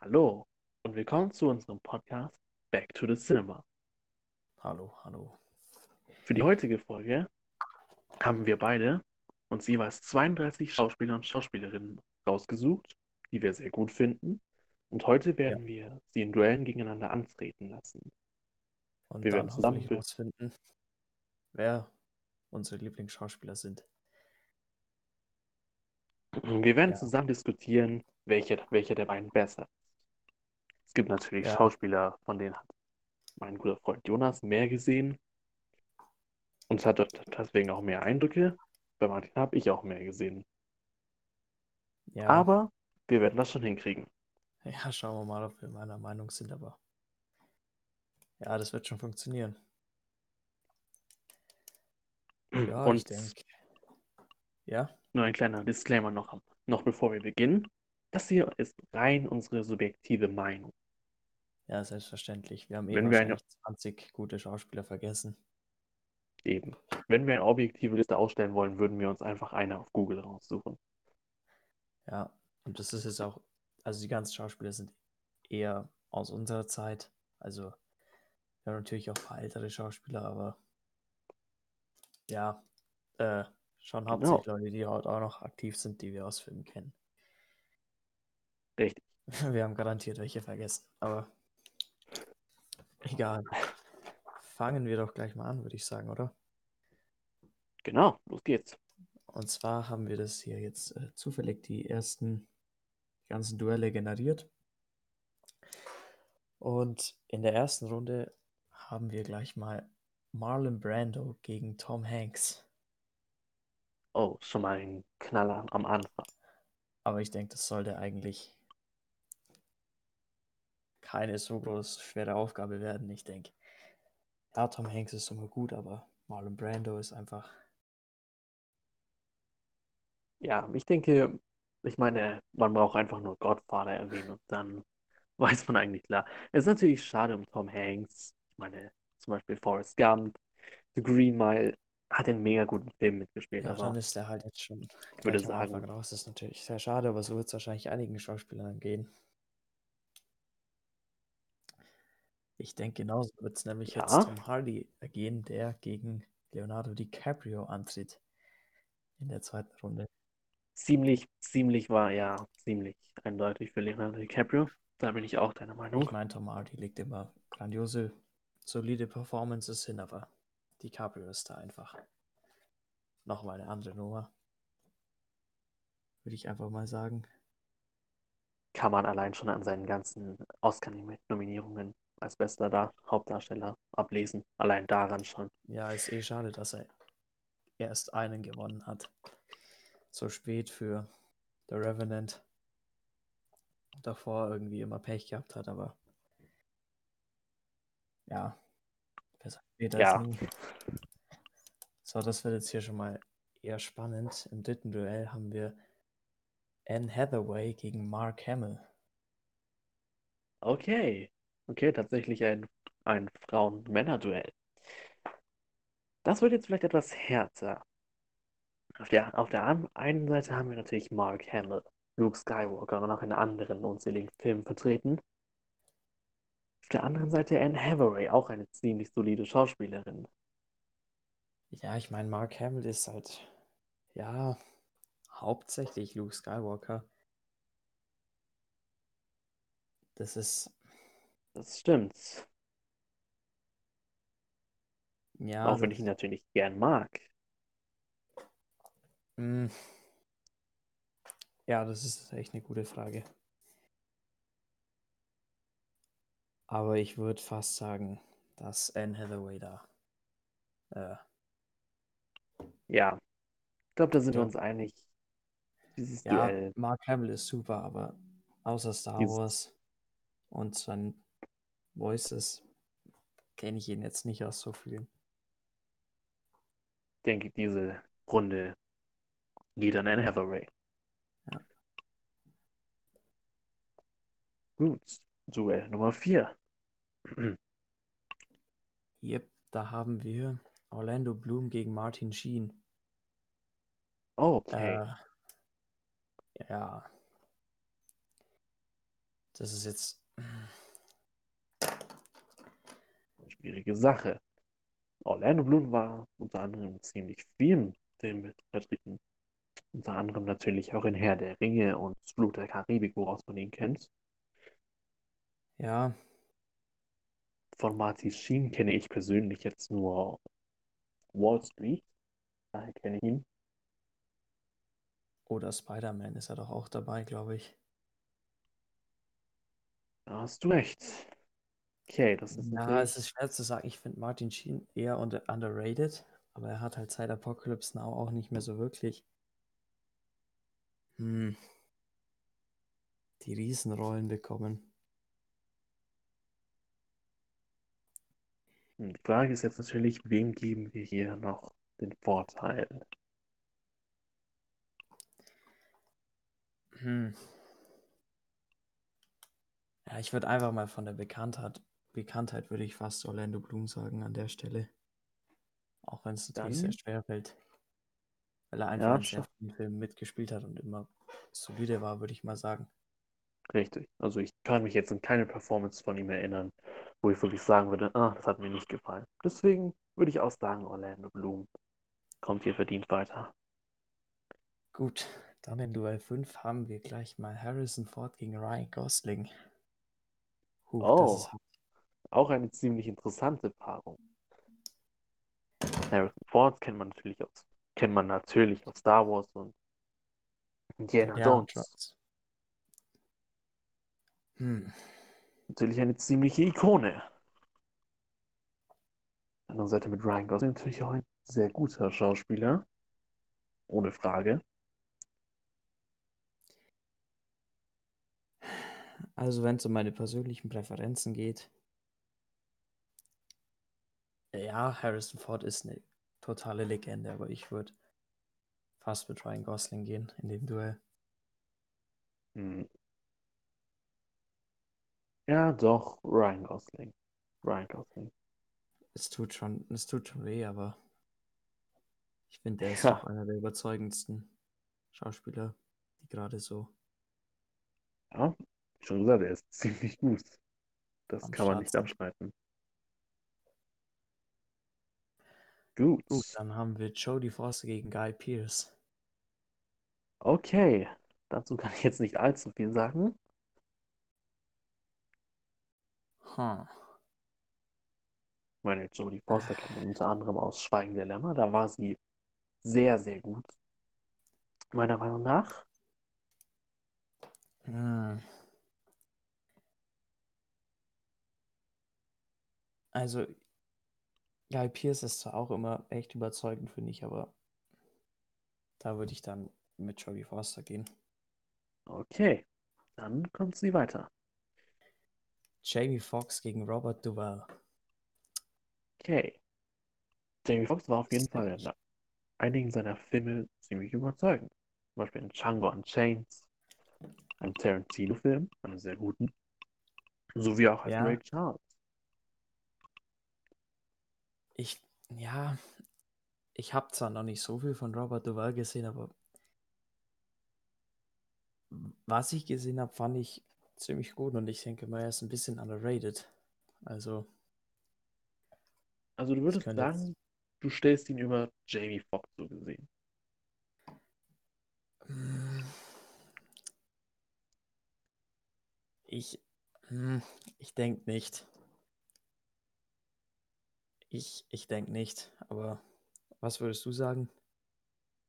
Hallo und willkommen zu unserem Podcast Back to the Cinema. Hallo, hallo. Für die heutige Folge haben wir beide uns jeweils 32 Schauspieler und Schauspielerinnen rausgesucht, die wir sehr gut finden. Und heute werden wir sie in Duellen gegeneinander antreten lassen. Und Wir werden zusammen herausfinden, wer unsere Lieblingsschauspieler sind. Wir werden Ja. zusammen diskutieren, welche, welcher der beiden besser ist. Es gibt natürlich Ja. Schauspieler, von denen hat mein guter Freund Jonas mehr gesehen und hat deswegen auch mehr Eindrücke. Bei Martin habe ich auch mehr gesehen. Ja, Aber wir werden das schon hinkriegen. ja, schauen wir mal, ob wir meiner Meinung sind, aber ja, das wird schon funktionieren. Ja, ich Und denke. Ja, nur ein kleiner Disclaimer noch, noch bevor wir beginnen. Das hier ist rein unsere subjektive Meinung. Ja, selbstverständlich. Wir haben eh wir eine- wahrscheinlich 20 gute Schauspieler vergessen. Eben. Wenn wir eine objektive Liste ausstellen wollen, würden wir uns einfach eine auf Google raussuchen. Ja, und das ist jetzt auch, also die ganzen Schauspieler sind eher aus unserer Zeit. Also, wir haben natürlich auch ältere Schauspieler, aber ja, äh, schon Genau. hauptsächlich Leute, die heute auch noch aktiv sind, die wir aus Filmen kennen. Richtig. Wir haben garantiert welche vergessen, aber egal. Fangen wir doch gleich mal an, würde ich sagen, oder? Genau, los geht's. Und zwar haben wir das hier jetzt äh, zufällig die ersten ganzen Duelle generiert. Und in der ersten Runde haben wir gleich mal Marlon Brando gegen Tom Hanks. Oh, schon mal ein Knaller am Anfang. Aber ich denke, das sollte eigentlich keine so groß schwere Aufgabe werden. Ich denke, ja, Tom Hanks ist immer gut, aber Marlon Brando ist einfach, Ja, ich denke, ich meine, man braucht einfach nur Godfather erwähnen und dann weiß man eigentlich klar. Es ist natürlich schade um Tom Hanks. Ich meine, zum Beispiel Forrest Gump, The Green Mile hat einen mega guten Film mitgespielt, ja, aber dann ist er halt jetzt schon ich würde sagen, raus. Das ist natürlich sehr schade, aber so wird es wahrscheinlich einigen Schauspielern gehen. Ich denke, genauso wird es nämlich jetzt ja, Tom Hardy gehen, der gegen Leonardo DiCaprio antritt in der zweiten Runde. ziemlich, ziemlich war, ja, ziemlich eindeutig für Leonardo DiCaprio. Da bin ich auch deiner Ich Meinung. meine, Tom Hardy legt immer grandiose, solide Performances hin, aber DiCaprio ist da einfach nochmal eine andere Nummer. Würde ich einfach mal sagen. Kann man allein schon an seinen ganzen Oscar-Nominierungen als bester Dar Hauptdarsteller ablesen. Allein daran schon. Ja, ist eh schade, dass er erst einen gewonnen hat. So spät für The Revenant. Davor irgendwie immer Pech gehabt hat, aber ja, besser später als Ja, nie. So, das wird jetzt hier schon mal eher spannend. Im dritten Duell haben wir Anne Hathaway gegen Mark Hamill. okay. Okay, tatsächlich ein, ein Frauen-Männer-Duell. Das wird jetzt vielleicht etwas härter. Auf der, auf der einen Seite haben wir natürlich Mark Hamill, Luke Skywalker und auch in anderen unzähligen Filmen vertreten. Auf der anderen Seite Anne Hathaway, auch eine ziemlich solide Schauspielerin. Ja, ich meine, Mark Hamill ist halt, ja, hauptsächlich Luke Skywalker. Das ist, Das stimmt. ja, Auch wenn ich ihn natürlich gern mag. mm, ja, das ist echt eine gute Frage. Aber ich würde fast sagen, dass Anne Hathaway da, äh, Ja, ich glaube, da sind wir ja, uns einig. Dieses ja, Duell, Mark Hamill ist super, aber außer Star dieses, Wars und seinen Voices kenne ich ihn jetzt nicht aus so vielen. denke ich, diese Runde geht an Anne Hathaway. Ja. Gut, Duell Nummer 4. Yep, da haben wir Orlando Bloom gegen Martin Sheen. Okay. Äh, ja. Das ist jetzt. Schwierige Sache. Orlando Bloom war unter anderem ziemlich vielen Filmen vertreten. Unter anderem natürlich auch in Herr der Ringe und Flut der Karibik, woraus man ihn kennt. Ja, Von Marty Sheen kenne ich persönlich jetzt nur Wall Street. Daher kenne ich ihn. oder Spider-Man ist er doch auch dabei, glaube ich. Da hast du recht. Okay, das ist Ja, es ist schwer zu sagen. Ich finde Martin Sheen eher unter underrated, aber er hat halt seit Apocalypse Now auch nicht mehr so wirklich hm, die Riesenrollen bekommen. Die Frage ist jetzt natürlich, wem geben wir hier noch den Vorteil? Hm. Ja, ich würde einfach mal von der Bekanntheit, Bekanntheit würde ich fast Orlando Bloom sagen an der Stelle. Auch wenn es natürlich sehr schwer fällt. Weil er einfach ja, in sehr vielen Filmen mitgespielt hat und immer solide war, würde ich mal sagen. richtig. Also ich kann mich jetzt an keine Performance von ihm erinnern, wo ich wirklich sagen würde, ah, das hat mir nicht gefallen. Deswegen würde ich auch sagen, Orlando Bloom kommt hier verdient weiter. Gut, dann in Duell 5 haben wir gleich mal Harrison Ford gegen Ryan Gosling. Huch, das ist Oh, auch eine ziemlich interessante Paarung. Harrison Ford kennt man natürlich aus, kennt man natürlich aus Star Wars und Indiana ja, Jones. Hm. Natürlich eine ziemliche Ikone. Auf der anderen Seite mit Ryan Gosling natürlich auch ein sehr guter Schauspieler. Ohne Frage. Also, wenn es um meine persönlichen Präferenzen geht, ja, Harrison Ford ist eine totale Legende, aber ich würde fast mit Ryan Gosling gehen in dem Duell. Hm. Ja, doch, Ryan Gosling. Ryan Gosling. Es tut schon, es tut schon weh, aber ich finde, er ist Ja, doch einer der überzeugendsten Schauspieler, die gerade so ja, schon gesagt, er ist ziemlich gut. Das am kann man Start nicht sind. Gut, Gut. dann haben wir Jodie Foster gegen Guy Pearce. Okay. Dazu kann ich jetzt nicht allzu viel sagen. Hm. Ich meine, Jodie Foster kennt man unter anderem aus Schweigen der Lämmer. Da war sie sehr, sehr gut. Meiner Meinung nach. Hm. Also, Guy Pearce ist zwar auch immer echt überzeugend, finde ich, aber da würde ich dann mit Jodie Foster gehen. Okay. Dann kommt sie weiter. Jamie Foxx gegen Robert Duvall. Okay. Jamie Foxx war auf jeden Fall in einigen seiner Filme ziemlich überzeugend. Zum Beispiel in Django Unchained, einem Tarantino-Film, einem sehr guten, sowie auch als Ja, Ray Charles. Ich, ja, ich habe zwar noch nicht so viel von Robert Duvall gesehen, aber was ich gesehen habe, fand ich ziemlich gut und ich denke mal, er ist ein bisschen underrated. Also, Also du würdest könnte jetzt, sagen, du stellst ihn über Jamie Foxx so gesehen. Hm, ich, hm, ich denke nicht. Ich, ich denke nicht, aber was würdest du sagen?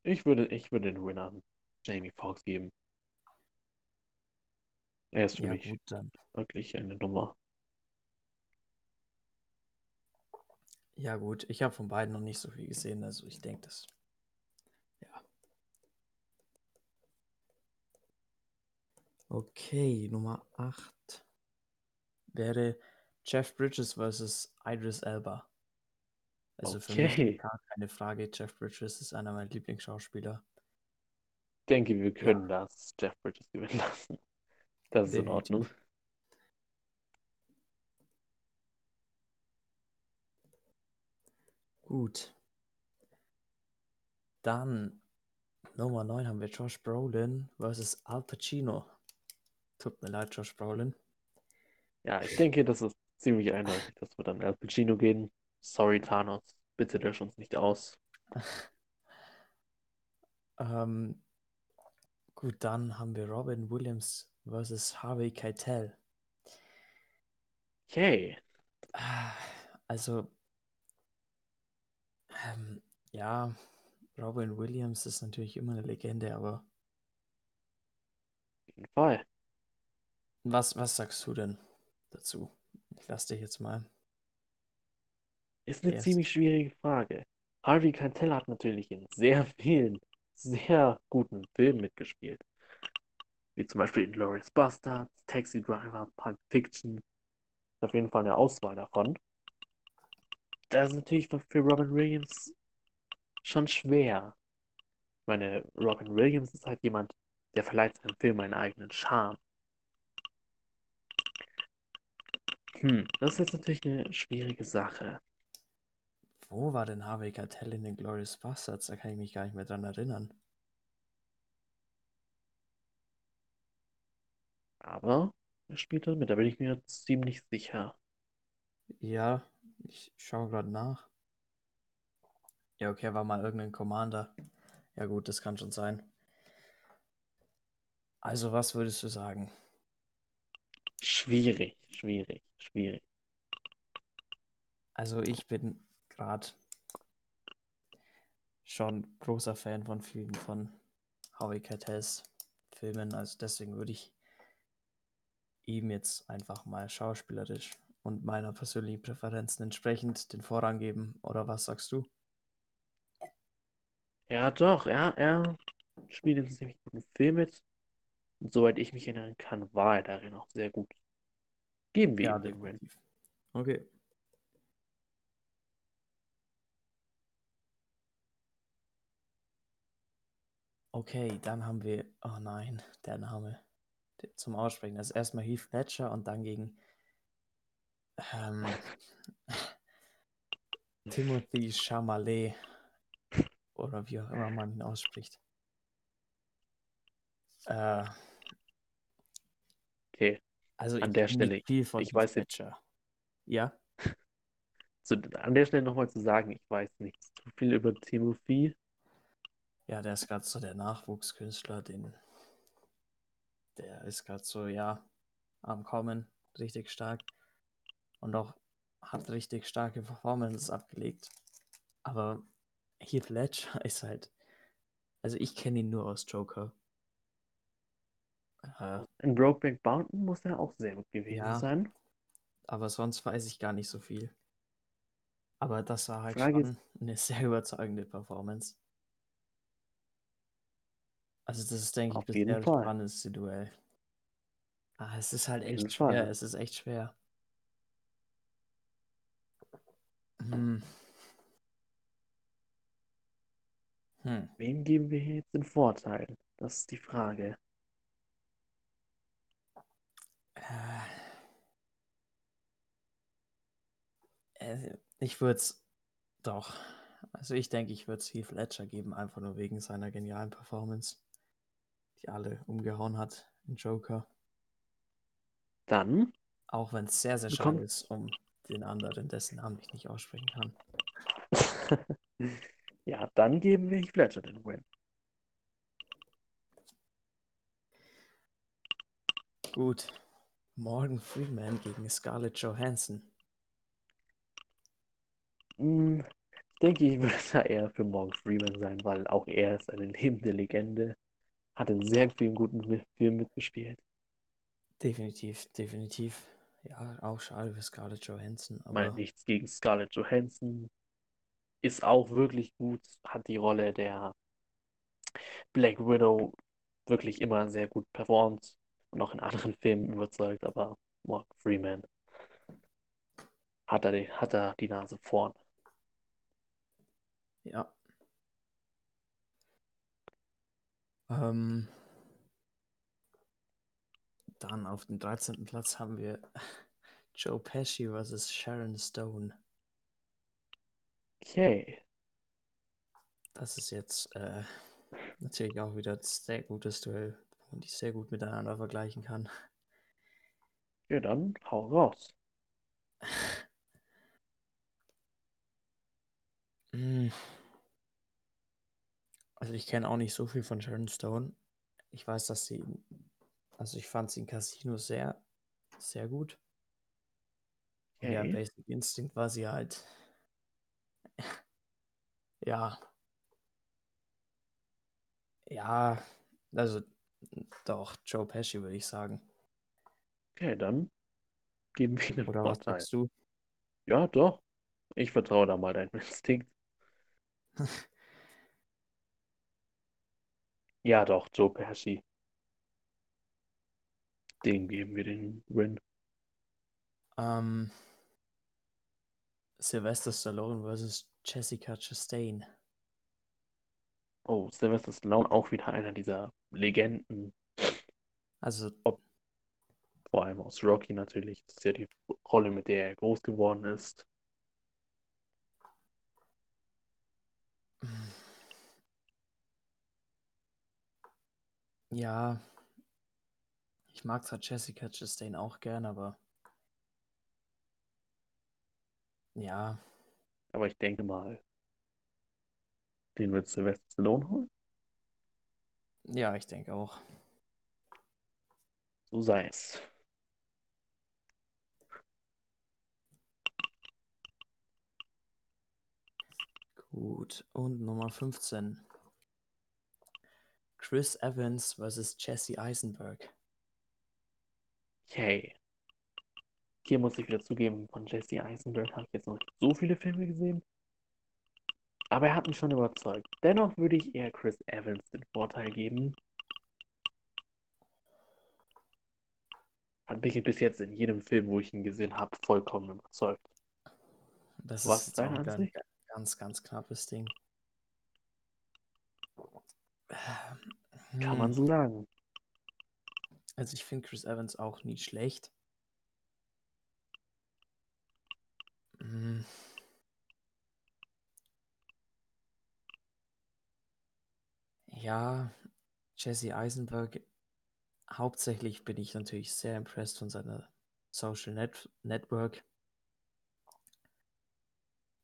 Ich würde, ich würde den Winner an Jamie Foxx geben. Er ist für Ja, mich gut, dann. wirklich eine Nummer. Ja, gut, ich habe von beiden noch nicht so viel gesehen, also ich denke das. Ja. Okay, Nummer 8 wäre Jeff Bridges versus Idris Elba. Also für mich Okay. gar keine Frage. Jeff Bridges ist einer meiner Lieblingsschauspieler. Ich denke, wir Ja, können das Jeff Bridges gewinnen lassen. Das ist in Ordnung. definitiv. Gut. Dann Nummer 9 haben wir Josh Brolin versus Al Pacino. Tut mir leid, Josh Brolin. Ja, ich denke, das ist ziemlich eindeutig, dass wir dann Al Pacino gehen. Sorry, Thanos, bitte lösch uns nicht aus. Ähm, gut, dann haben wir Robin Williams versus Harvey Keitel. Okay, Also, ähm, ja, Robin Williams ist natürlich immer eine Legende, aber auf jeden Fall. was, was sagst du denn dazu? Ich lasse dich jetzt mal. Ist eine Erst. ziemlich schwierige Frage. Harvey Keitel hat natürlich in sehr vielen, sehr guten Filmen mitgespielt. Wie zum Beispiel in Glorious Bastards, Taxi Driver, Pulp Fiction. Ist auf jeden Fall eine Auswahl davon. Das ist natürlich für Robin Williams schon schwer. Ich meine, Robin Williams ist halt jemand, der verleiht seinem Film einen eigenen Charme. Hm, das ist jetzt natürlich eine schwierige Sache. Wo war denn Harvey Keitel in den Glorious Bastards? Da kann ich mich gar nicht mehr dran erinnern. Aber er spielt da mit, da bin ich mir ziemlich sicher. Ja, ich schaue gerade nach. Ja, okay, war mal irgendein Commander. Ja gut, das kann schon sein. Also, was würdest du sagen? Schwierig, schwierig, schwierig. Also, ich bin gerade schon großer Fan von vielen von Harvey Keitels Filmen. Also deswegen würde ich ihm jetzt einfach mal schauspielerisch und meiner persönlichen Präferenzen entsprechend den Vorrang geben. Oder was sagst du? Ja, doch, ja, er spielt in einem ziemlich guten Film mit. Und soweit ich mich erinnern kann, war er darin auch sehr gut. Geben wir Ja, ihm den Win. Okay. Okay, dann haben wir, oh nein, der Name zum Aussprechen. Das ist erstmal Heath Ledger und dann gegen ähm, Timothy Chalamet oder wie auch immer man ihn ausspricht. Äh, Okay, also An ich der Stelle, nicht viel von ich Heath weiß jetzt- Ledger. Ja, so, an der Stelle nochmal zu sagen, ich weiß nicht zu viel über Timothy. Ja, der ist gerade so der Nachwuchskünstler, den der ist gerade so, ja, am Kommen, richtig stark und auch hat richtig starke Performances abgelegt. Aber Heath Ledger ist halt, also ich kenne ihn nur aus Joker. Äh, In Brokeback Mountain muss er auch sehr gut gewesen Ja. sein. aber sonst weiß ich gar nicht so viel. Aber das war halt Frage schon eine sehr überzeugende Performance. Also das ist, denke ich, Auf bisher jeden das spannendste Duell. Ah, es ist halt echt schwer, Fall. es ist echt schwer. Hm. Hm. Wem geben wir hier jetzt den Vorteil? Das ist die Frage. Äh, äh, ich würde es doch. Also ich denke, ich würde es Heath Ledger geben, einfach nur wegen seiner genialen Performance, die alle umgehauen hat in Joker. Dann Auch wenn es sehr, sehr schade ist um den anderen, dessen Namen ich nicht aussprechen kann. ja, dann geben wir Heath Ledger den Win. Gut. Morgan Freeman gegen Scarlett Johansson. Hm, Ich denke, ich würde da eher für Morgan Freeman sein, weil auch er ist eine lebende Legende. Hat in sehr vielen guten Filmen mitgespielt. Definitiv, definitiv. Ja, auch schade für Scarlett Johansson, Ich meine, aber nichts gegen Scarlett Johansson. Ist auch wirklich gut. Hat die Rolle der Black Widow wirklich immer sehr gut performt und auch in anderen Filmen überzeugt, aber Morgan Freeman hat er die, hat er die Nase vorn. ja. Ähm, dann auf dem 13. Platz haben wir Joe Pesci vs. Sharon Stone. Okay. Das ist jetzt äh, natürlich auch wieder ein sehr gutes Duell, wo man die sehr gut miteinander vergleichen kann. Ja, dann hau raus. Hm. Also ich kenne auch nicht so viel von Sharon Stone. Ich weiß, dass sie, also ich fand sie in Casino sehr, sehr gut. Und ja, Okay. Basic Instinct war sie halt, ja, ja, also doch, Joe Pesci würde ich sagen. Okay, dann geben wir den Oder was Vorteil. sagst du? Ja, doch. Ich vertraue da mal deinem Instinkt. Ja, doch, Joe Pesci. Dem geben wir den Win. Ähm, Sylvester Stallone versus Jessica Chastain. Oh, Sylvester Stallone auch wieder einer dieser Legenden, Also, vor allem aus Rocky natürlich. Das ist ja die Rolle, mit der er groß geworden ist. Ja, ich mag zwar Jessica Chastain auch gern, aber ja, Aber ich denke mal, den wird Sylvester Stallone holen. ja, ich denke auch. So sei es. Gut, und Nummer 15. Chris Evans versus Jesse Eisenberg. Okay. Hier muss ich wieder zugeben, von Jesse Eisenberg habe ich jetzt noch nicht so viele Filme gesehen. Aber er hat mich schon überzeugt. Dennoch würde ich eher Chris Evans den Vorteil geben. Hat mich bis jetzt in jedem Film, wo ich ihn gesehen habe, vollkommen überzeugt. Das Was ist deine ein Ansicht? ganz, ganz knappes Ding. Kann man Hm, so sagen. Also ich finde Chris Evans auch nie schlecht. Hm. Ja, Jesse Eisenberg, hauptsächlich bin ich natürlich sehr impressed von seiner Social Net Network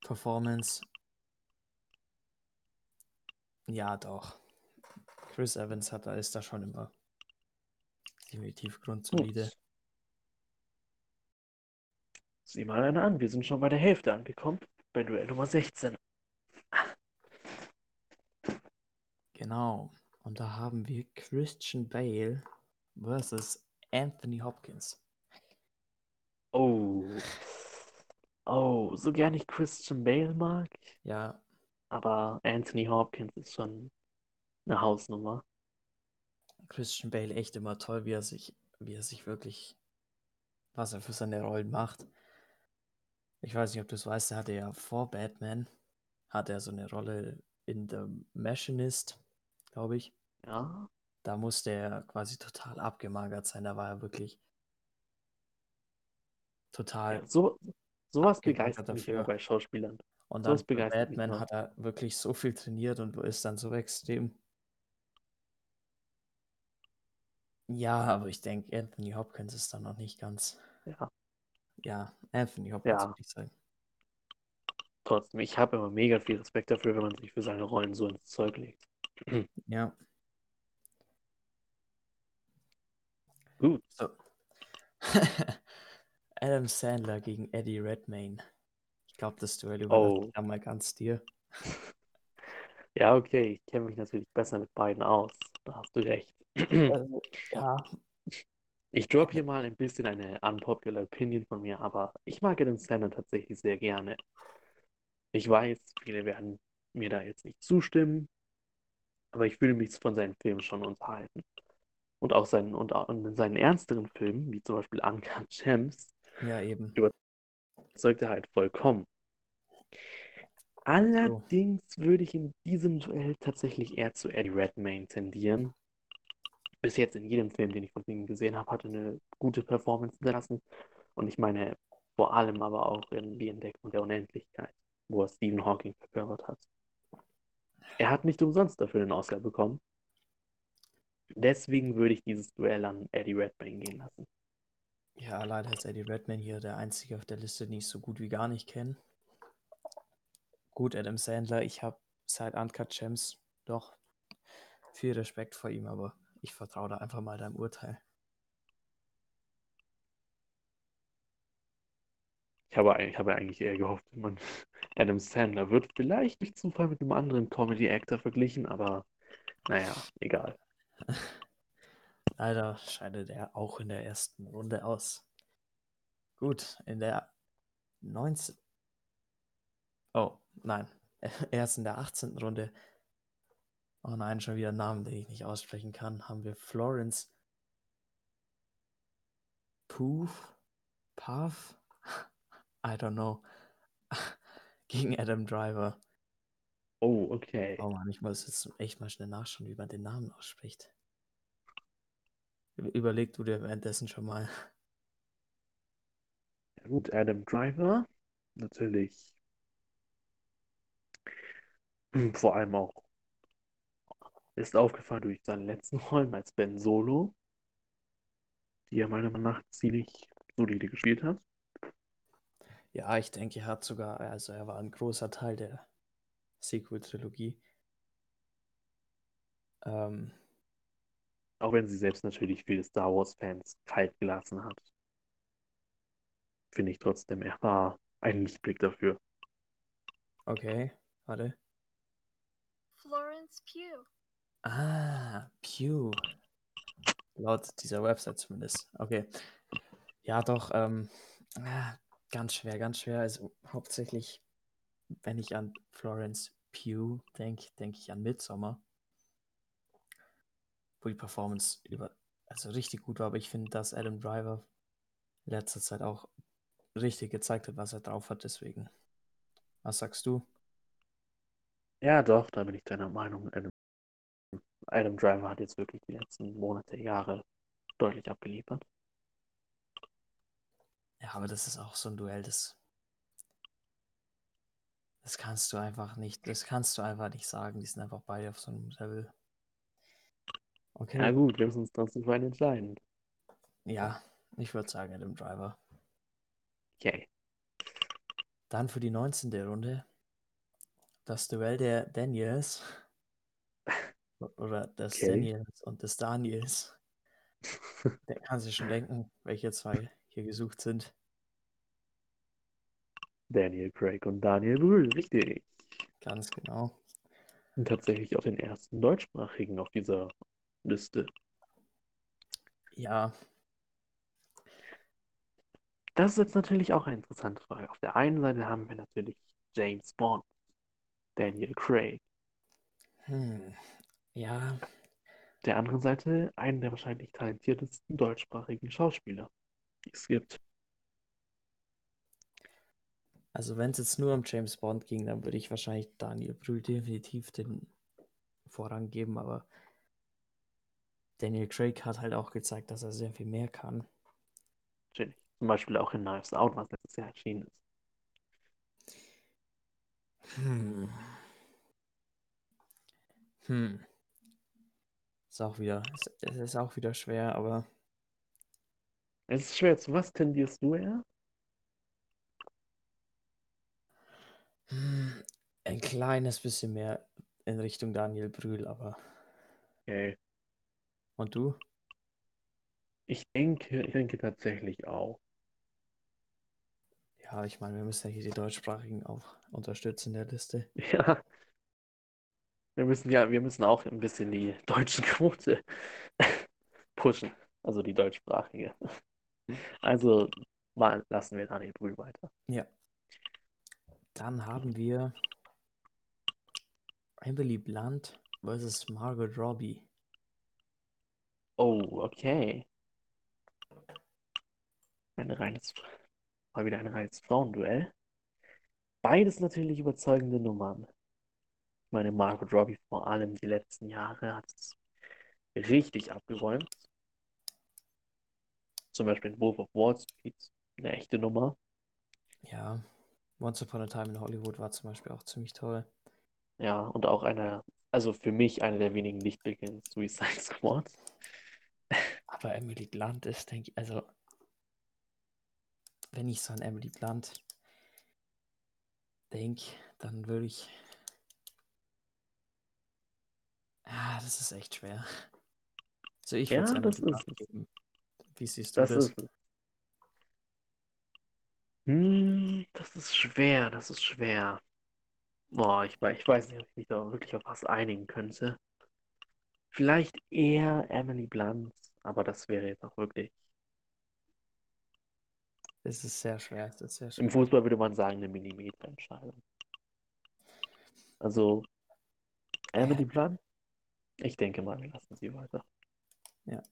Performance. Ja, doch. Chris Evans hat da ist da schon immer definitiv grundsolide. Sieh mal einer an. Wir sind schon bei der Hälfte angekommen. Bei Duell Nummer 16. Genau. Und da haben wir Christian Bale versus Anthony Hopkins. Oh. Oh, so gern ich Christian Bale mag, Ja, aber Anthony Hopkins ist schon eine Hausnummer. Christian Bale echt immer toll, wie er sich, wie er sich wirklich, was er für seine Rollen macht. Ich weiß nicht, ob du es weißt, er hatte ja vor Batman, hatte er so eine Rolle in The Machinist, glaube ich. Ja, Da musste er quasi total abgemagert sein. Da war er wirklich total ja so, sowas begeistert mich dafür. bei Schauspielern. Und dann bei begeistert mich Batman hat er wirklich so viel trainiert und ist dann so extrem. Ja, aber ich denke, Anthony Hopkins ist dann noch nicht ganz. Ja, Ja, Anthony Hopkins Ja. würde ich sagen. trotzdem, ich habe immer mega viel Respekt dafür, wenn man sich für seine Rollen so ins Zeug legt. Ja. Gut. So. Adam Sandler gegen Eddie Redmayne. Ich glaube, das Duell überlasse Oh. mal ganz dir. Ja, okay, ich kenne mich natürlich besser mit beiden aus. Da hast du recht. Also, ja, Ich drop hier mal ein bisschen eine unpopular Opinion von mir, aber ich mag Adam Sandler tatsächlich sehr gerne. Ich weiß, viele werden mir da jetzt nicht zustimmen, aber ich fühle mich von seinen Filmen schon unterhalten. Und auch seinen, und, in seinen ernsteren Filmen, wie zum Beispiel Uncut Gems, ja, eben. überzeugt er halt vollkommen. Allerdings würde ich in diesem Duell tatsächlich eher zu Eddie Redmayne tendieren. Bis jetzt in jedem Film, den ich von ihm gesehen habe, hat er eine gute Performance hinterlassen. Und ich meine vor allem aber auch in Die Entdeckung der Unendlichkeit, wo er Stephen Hawking verkörpert hat. Er hat nicht umsonst dafür den Oscar bekommen. Deswegen würde ich dieses Duell an Eddie Redmayne gehen lassen. Ja, leider ist Eddie Redman hier der einzige auf der Liste, den ich so gut wie gar nicht kenne. Gut, Adam Sandler, ich habe seit Uncut Gems doch viel Respekt vor ihm, aber ich vertraue da einfach mal deinem Urteil. Ich habe, ich habe eigentlich eher gehofft, man Adam Sandler wird vielleicht durch Zufall mit einem anderen Comedy-Actor verglichen, aber naja, egal. Leider scheidet er auch in der ersten Runde aus. Gut, in der 19. Oh, nein. Erst in der 18. Runde. Oh nein, schon wieder einen Namen, den ich nicht aussprechen kann. Haben wir Florence Poof? Puff? I don't know. Gegen Adam Driver. Oh, okay. Oh Mann, ich muss jetzt echt mal schnell nachschauen, wie man den Namen ausspricht. Überleg du dir währenddessen schon mal. Ja, gut, Adam Driver, natürlich. Vor allem auch ist aufgefallen durch seine letzten Rollen als Ben Solo, die er meiner Meinung nach ziemlich solide gespielt hat. Ja, ich denke, er hat sogar, also er war ein großer Teil der Sequel-Trilogie. Ähm, Auch wenn sie selbst natürlich viele Star Wars-Fans kalt gelassen hat. Finde ich trotzdem, er war ein Lichtblick dafür. okay, warte. Florence Pugh. Ah, Pew. Laut dieser Website zumindest. Okay. Ja, doch, ähm, ah, ganz schwer, ganz schwer. Also hauptsächlich, wenn ich an Florence Pugh denke, denke ich an Midsommar. Wo die Performance über, also richtig gut war, aber ich finde, dass Adam Driver in letzter Zeit auch richtig gezeigt hat, was er drauf hat, deswegen. Was sagst du? Ja, doch, da bin ich deiner Meinung. Adam, Adam Driver hat jetzt wirklich die letzten Monate, Jahre deutlich abgeliefert. Ja, aber das ist auch so ein Duell, das. Das kannst du einfach nicht, das kannst du einfach nicht sagen. Die sind einfach beide auf so einem Level. Okay. Ja gut, wir müssen uns trotzdem für einen entscheiden. Ja, ich würde sagen Adam Driver. Okay. Dann für die 19. Runde das Duell der Daniels. Oder des Okay. Daniels und des Daniels. Der kann sich schon denken, welche zwei hier gesucht sind. Daniel Craig und Daniel Brühl, richtig. Ganz genau. Und tatsächlich auch den ersten deutschsprachigen auf dieser Liste. Ja, Das ist jetzt natürlich auch eine interessante Frage. Auf der einen Seite haben wir natürlich James Bond, Daniel Craig. hm. Ja, Der anderen Seite einen der wahrscheinlich talentiertesten deutschsprachigen Schauspieler, die es gibt. also wenn es jetzt nur um James Bond ging, dann würde ich wahrscheinlich Daniel Brühl definitiv den Vorrang geben, aber Daniel Craig hat halt auch gezeigt, dass er sehr viel mehr kann. Natürlich. Zum Beispiel auch in Knives Out, was letztes Jahr erschienen ist. Hm. Hm. Ist auch wieder, es, es ist auch wieder schwer, aber Es ist schwer, zu was tendierst du eher? hm, ein kleines bisschen mehr in Richtung Daniel Brühl, aber. Okay. Und du? Ich denke, ich denke tatsächlich auch. Ja, ich meine, wir müssen ja hier die Deutschsprachigen auch unterstützen in der Liste. Ja. Wir müssen ja, wir müssen auch ein bisschen die deutsche Quote pushen. Also die deutschsprachige. Also mal lassen wir Daniel Brühl weiter. Ja. Dann haben wir Emily Blunt versus Margot Robbie. Oh, okay. Ein reines, mal wieder ein reines Frauenduell. Beides natürlich überzeugende Nummern. Ich meine, Margot Robbie vor allem die letzten Jahre hat es richtig abgeräumt. Zum Beispiel in Wolf of Wall Street, eine echte Nummer. Ja. Once Upon a Time in Hollywood war zum Beispiel auch ziemlich toll. Ja, und auch einer, also für mich einer der wenigen Lichtblicke in Suicide Squad. Aber Emily Blunt ist, denke ich, also wenn ich so an Emily Blunt denke, dann würde ich. Ah, das ist echt schwer. Also ich würde Ja, es das Emily ist geben. Wie siehst du Das das? ist. Hm, das ist schwer, das ist schwer. Boah, ich, ich weiß nicht, ob ich mich da wirklich auf was einigen könnte. Vielleicht eher Emily Blunt, aber das wäre jetzt auch wirklich. Das ist sehr schwer. Das ist sehr Im schwer. Fußball würde man sagen, eine Millimeterentscheidung. Also, Emily Äh, Blunt? Ich denke mal, wir lassen sie weiter. Ja.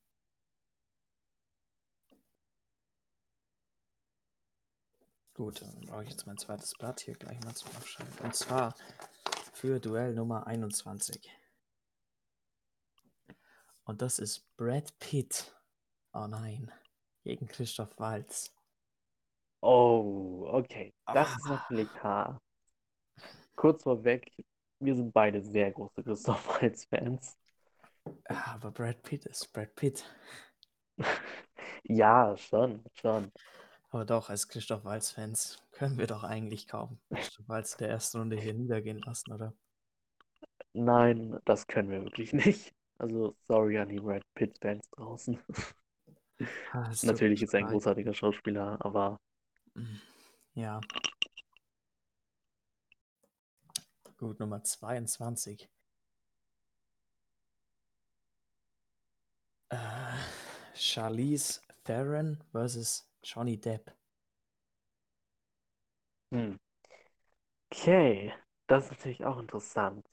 Gut, dann brauche ich jetzt mein zweites Blatt hier gleich mal zum Aufschreiben. Und zwar für Duell Nummer 21. Und das ist Brad Pitt. Oh nein. Gegen Christoph Waltz. Oh, okay. Das Ah. ist natürlich hart. Kurz vorweg, wir sind beide sehr große Christoph Waltz-Fans. Aber Brad Pitt ist Brad Pitt. Ja, schon, schon. Aber doch, als Christoph Waltz-Fans können wir doch eigentlich kaum Christoph Waltz in der ersten Runde hier niedergehen lassen, oder? Nein, das können wir wirklich nicht. Also, sorry an die Brad Pitt-Fans draußen. Ah, Natürlich ist er ein großartiger Schauspieler, aber Ja. Gut, Nummer 22. Äh, Charlize Theron versus Johnny Depp. hm. Okay, das ist natürlich auch interessant.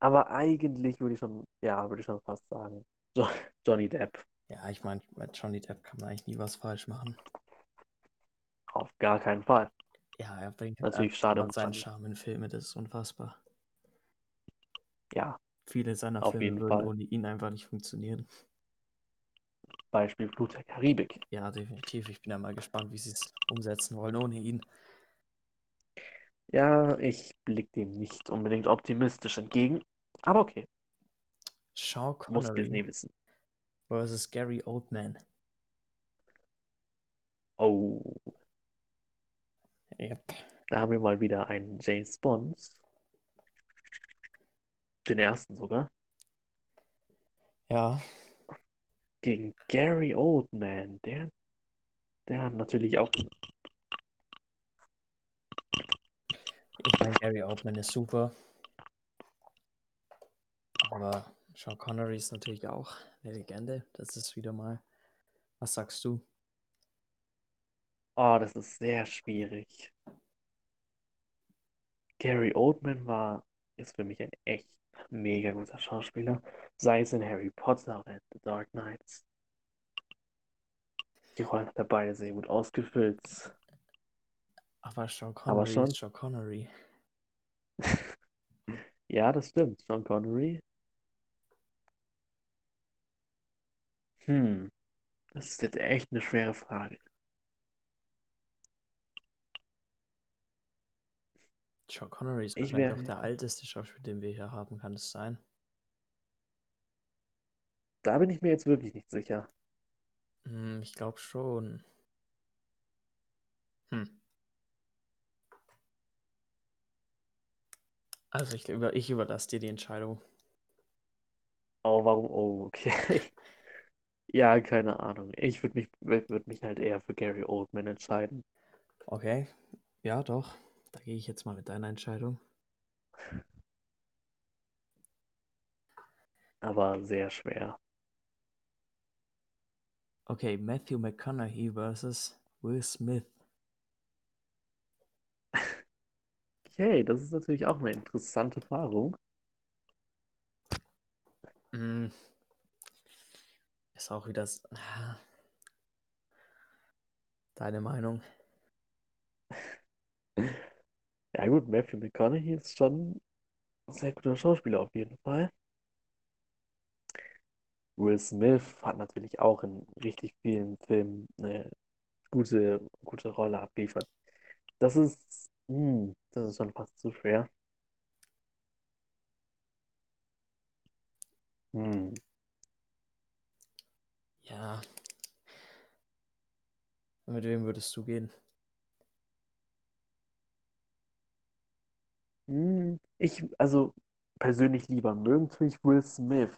Aber eigentlich würde ich schon, ja, würde ich schon fast sagen, jo Johnny Depp. Ja, ich meine, bei Johnny Depp kann man eigentlich nie was falsch machen. Auf gar keinen Fall. Ja, er bringt Natürlich schade um seinen. Charme in Filme, das ist unfassbar. Ja, Viele seiner Auf Filme würden Fall. ohne ihn einfach nicht funktionieren. Beispiel Flut der Karibik. Ja, definitiv. Ich bin ja mal gespannt, wie sie es umsetzen wollen ohne ihn. Ja, ich blicke dem nicht unbedingt optimistisch entgegen. Aber okay, Sean muss Connery Disney wissen. versus Gary Oldman. Oh, Yep. da haben wir mal wieder einen James Bond. Den ersten sogar. Ja, Gegen Gary Oldman. Der, der hat natürlich auch. ich meine, Gary Oldman ist super. Aber Sean Connery ist natürlich auch eine Legende. Das ist wieder mal. Was sagst du? Oh, das ist sehr schwierig. Gary Oldman war, ist für mich ein echt mega guter Schauspieler. Sei es in Harry Potter oder in The Dark Knights. Die Rollen hat er beide sehr gut ausgefüllt. Aber Sean Aber Connery schon. ist Sean Connery. Ja, das stimmt. Sean Connery. Hm, das ist jetzt echt eine schwere Frage. Sean Connery ist Ich wahrscheinlich auch der älteste Schauspieler, den wir hier haben, kann es sein? Da bin ich mir jetzt wirklich nicht sicher. Hm, ich glaube schon. Hm. Also ich, über, ich überlasse dir die Entscheidung. Oh, warum? Oh, okay. Ja, keine Ahnung. Ich würde mich, würd mich halt eher für Gary Oldman entscheiden. Okay, ja doch. Da gehe ich jetzt mal mit deiner Entscheidung. Aber sehr schwer. Okay, Matthew McConaughey versus Will Smith. Okay, das ist natürlich auch eine interessante Paarung. Hm. Ist auch wieder. Ah. Deine Meinung? Ja gut, Matthew McConaughey ist schon ein sehr guter Schauspieler auf jeden Fall. Will Smith hat natürlich auch in richtig vielen Filmen eine gute, gute Rolle abgeliefert. Das ist, hm, das ist schon fast zu schwer. Hm. Ja. Mit wem würdest du gehen? Hm, ich, also persönlich lieber mögen tue ich Will Smith.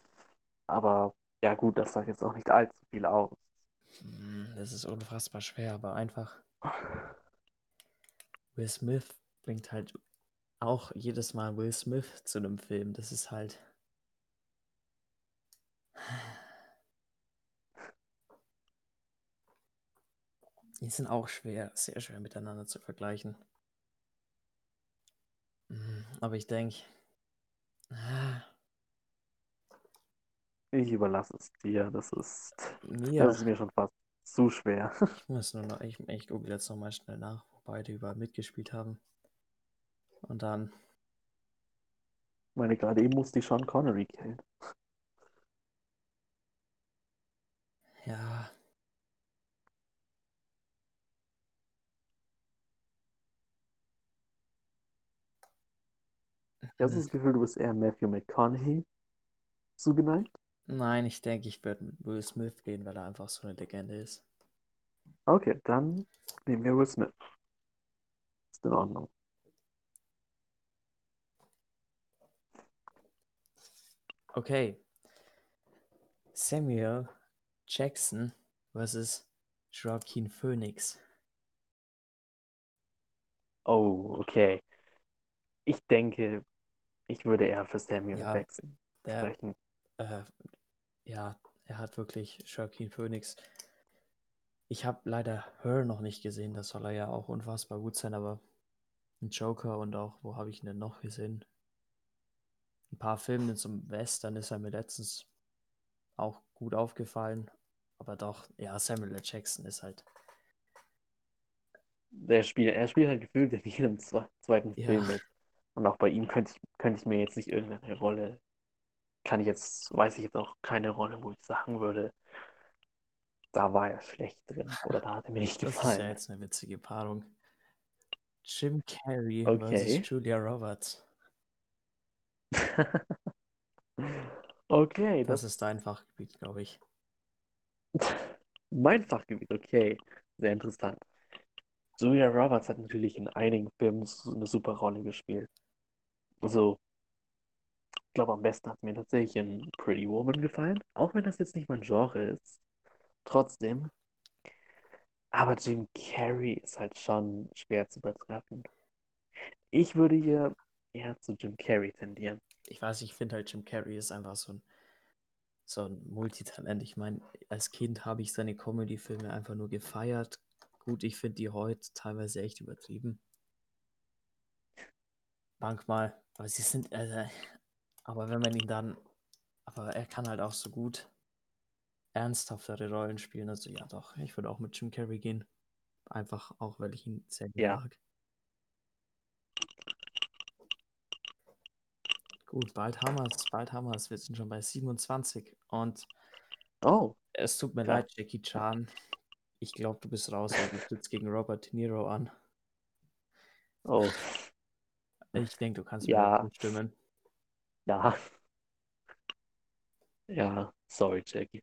Aber ja gut, das sagt jetzt auch nicht allzu viel aus. Hm, Das ist unfassbar schwer, aber einfach Will Smith bringt halt auch jedes Mal Will Smith zu einem Film. Das ist halt. Die sind auch schwer, sehr schwer miteinander zu vergleichen. Aber ich denke, Ich überlasse es dir. Das ist, mir, das ist mir schon fast zu schwer. ich muss nur noch, ich, ich gucke jetzt nochmal schnell nach, wo beide überall mitgespielt haben. Und dann, Ich meine, gerade eben musste ich Sean Connery killen. Ich habe das Gefühl, du bist eher Matthew McConaughey zugeneigt. nein, ich denke, ich würde mit Will Smith gehen, weil er einfach so eine Legende ist. Okay, dann nehmen wir Will Smith. Ist in Ordnung. Okay. Samuel Jackson versus Joaquin Phoenix. Oh, okay. Ich denke, ich würde eher für Samuel Ja, Jackson der, sprechen. äh, ja, er hat wirklich Joaquin Phoenix. Ich habe leider Her noch nicht gesehen, das soll er ja auch unfassbar gut sein, aber ein Joker und auch, wo habe ich ihn denn noch gesehen? Ein paar Filme zum Western ist er mir letztens auch gut aufgefallen, aber doch, ja, Samuel L. Jackson ist halt, Der spielt, er spielt halt gefühlt in jedem zwe- zweiten ja, Film mit. Und auch bei ihm könnte ich, könnte ich mir jetzt nicht irgendeine Rolle, kann ich jetzt, weiß ich jetzt auch keine Rolle, wo ich sagen würde, da war er schlecht drin oder da hat er mir nicht das ist ja gefallen. jetzt eine witzige Paarung. Jim Carrey Okay. versus Julia Roberts. Okay, Das das ist dein Fachgebiet, glaube ich. mein Fachgebiet, okay. Sehr interessant. Julia Roberts hat natürlich in einigen Filmen eine super Rolle gespielt. Also, ich glaube, am besten hat mir tatsächlich in Pretty Woman gefallen, auch wenn das jetzt nicht mein Genre ist. Trotzdem. Aber Jim Carrey ist halt schon schwer zu übertreffen. Ich würde hier eher zu Jim Carrey tendieren. Ich weiß, ich finde halt Jim Carrey ist einfach so ein, so ein Multitalent. Ich meine, als Kind habe ich seine Comedy-Filme einfach nur gefeiert. Gut, ich finde die heute teilweise echt übertrieben. Manchmal, weil sie sind, also, aber wenn man ihn dann, aber er kann halt auch so gut ernsthaftere Rollen spielen. Also ja, doch, ich würde auch mit Jim Carrey gehen. Einfach auch, weil ich ihn sehr Ja. mag. Gut, bald haben wir es, bald haben wir es. Wir sind schon bei 27 und Oh, es tut mir Klar. leid, Jackie Chan. Ich glaube, du bist raus, du trittst gegen Robert De Niro an. oh, Ich denke, du kannst Ja. mir stimmen. ja. Ja, sorry, Jackie.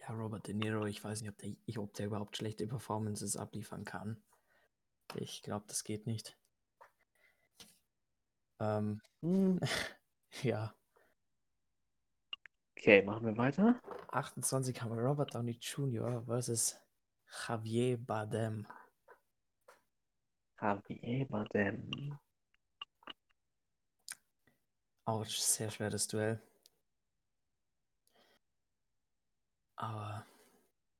Ja, Robert De Niro, ich weiß nicht, ob der, ich- ob der überhaupt schlechte Performances abliefern kann. Ich glaube, das geht nicht. Ähm, Hm, ja, Okay, machen wir weiter. 28 haben wir Robert Downey Jr. versus Javier Bardem. Bardem. Auch ein sehr schweres Duell. Aber,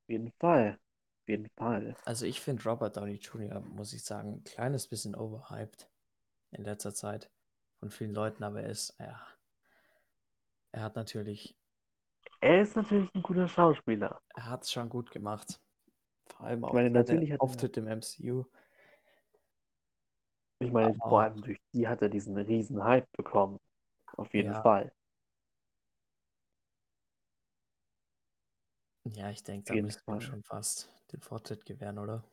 Auf jeden Fall. Auf jeden Fall. also ich finde Robert Downey Jr., muss ich sagen, ein kleines bisschen overhyped in letzter Zeit von vielen Leuten, aber er ist, ja, er hat natürlich, Er ist natürlich ein guter Schauspieler. er hat es schon gut gemacht. Vor allem auch meine, seine natürlich hat er- Auftritt im MCU. Ich meine, Aber- vor allem durch die hat er diesen riesen Hype bekommen. Auf jeden Ja. Fall. Ja, ich denke, da müsste man schon fast den Vortritt gewähren, oder?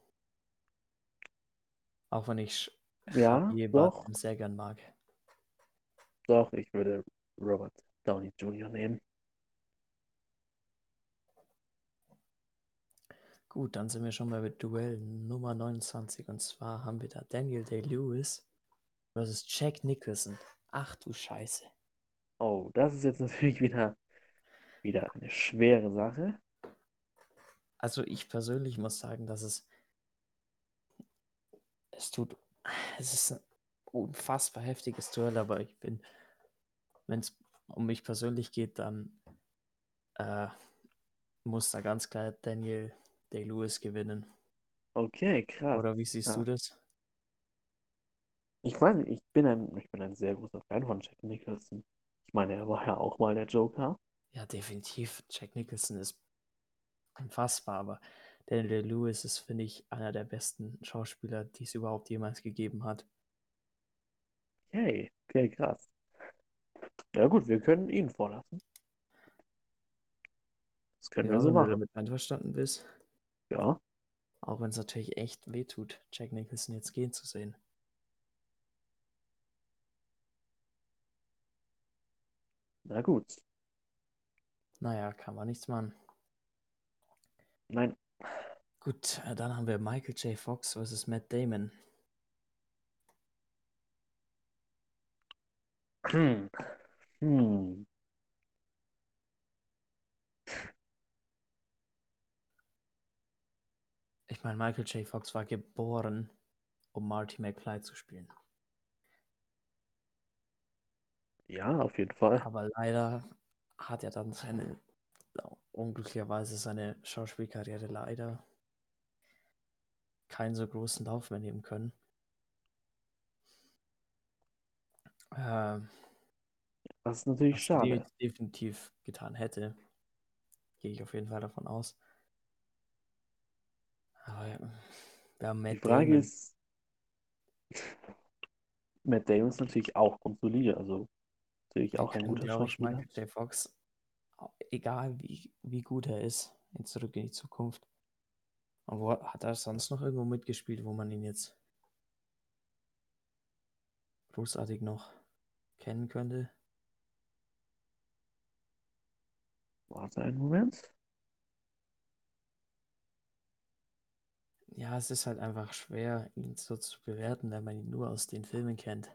Auch wenn ich Ja, doch. Sehr gern mag. Doch, ich würde Robert Downey Jr. nehmen. Gut, dann sind wir schon bei Duell Nummer 29. Und zwar haben wir da Daniel Day-Lewis versus Jack Nicholson. Ach du Scheiße. Oh, das ist jetzt natürlich wieder, wieder eine schwere Sache. Also ich persönlich muss sagen, dass es es tut, es ist ein unfassbar heftiges Duell, aber ich bin, wenn es um mich persönlich geht, dann äh, muss da ganz klar Daniel Day-Lewis gewinnen. Okay, krass. Oder wie siehst Ja. du das? Ich meine, ich bin ein, ich bin ein sehr großer Fan von Jack Nicholson. Ich meine, er war ja auch mal der Joker. Ja, definitiv. Jack Nicholson ist unfassbar, aber Daniel Lewis ist, finde ich, einer der besten Schauspieler, die es überhaupt jemals gegeben hat. Okay, okay, krass. Ja gut, wir können ihn vorlassen. Das können Ja, wir so wenn du machen. damit einverstanden bist. Ja, Auch wenn es natürlich echt wehtut, Jack Nicholson jetzt gehen zu sehen. na gut. Naja, kann man nichts machen. Nein, Gut, äh, dann haben wir Michael J. Fox versus Matt Damon. hm. Hm. Ich meine, Michael J. Fox war geboren, um Marty McFly zu spielen. Ja, auf jeden Fall. Aber leider hat er dann seine, unglücklicherweise seine Schauspielkarriere leider keinen so großen Lauf mehr nehmen können. Ähm, Das ist natürlich was schade. definitiv getan hätte. Gehe ich auf jeden Fall davon aus. Aber ja, Die Matt Frage Damon. ist, Matt Damon ist natürlich auch grundsolide, also natürlich auch ein guter Schauspieler. Michael J. Fox, egal wie, wie gut er ist, in Zurück in die Zukunft. Und wo hat er sonst noch irgendwo mitgespielt, wo man ihn jetzt großartig noch kennen könnte? Warte einen Moment. Ja, es ist halt einfach schwer, ihn so zu bewerten, wenn man ihn nur aus den Filmen kennt.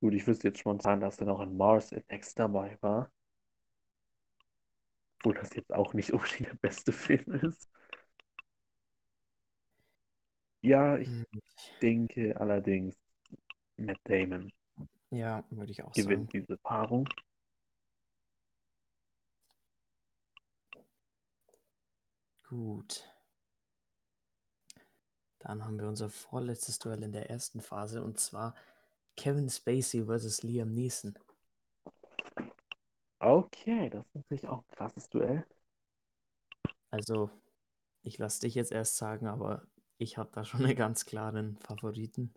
Gut, ich wüsste jetzt spontan, dass er noch in Mars Attacks dabei war. Obwohl das jetzt auch nicht unbedingt der beste Film ist. Ja, ich Hm, denke allerdings, Matt Damon Ja, würde ich auch sagen. gewinnt diese Paarung. Gut. Dann haben wir unser vorletztes Duell in der ersten Phase und zwar Kevin Spacey versus Liam Neeson. Okay, das ist natürlich auch ein krasses Duell. Also, ich lasse dich jetzt erst sagen, aber ich habe da schon einen ganz klaren Favoriten.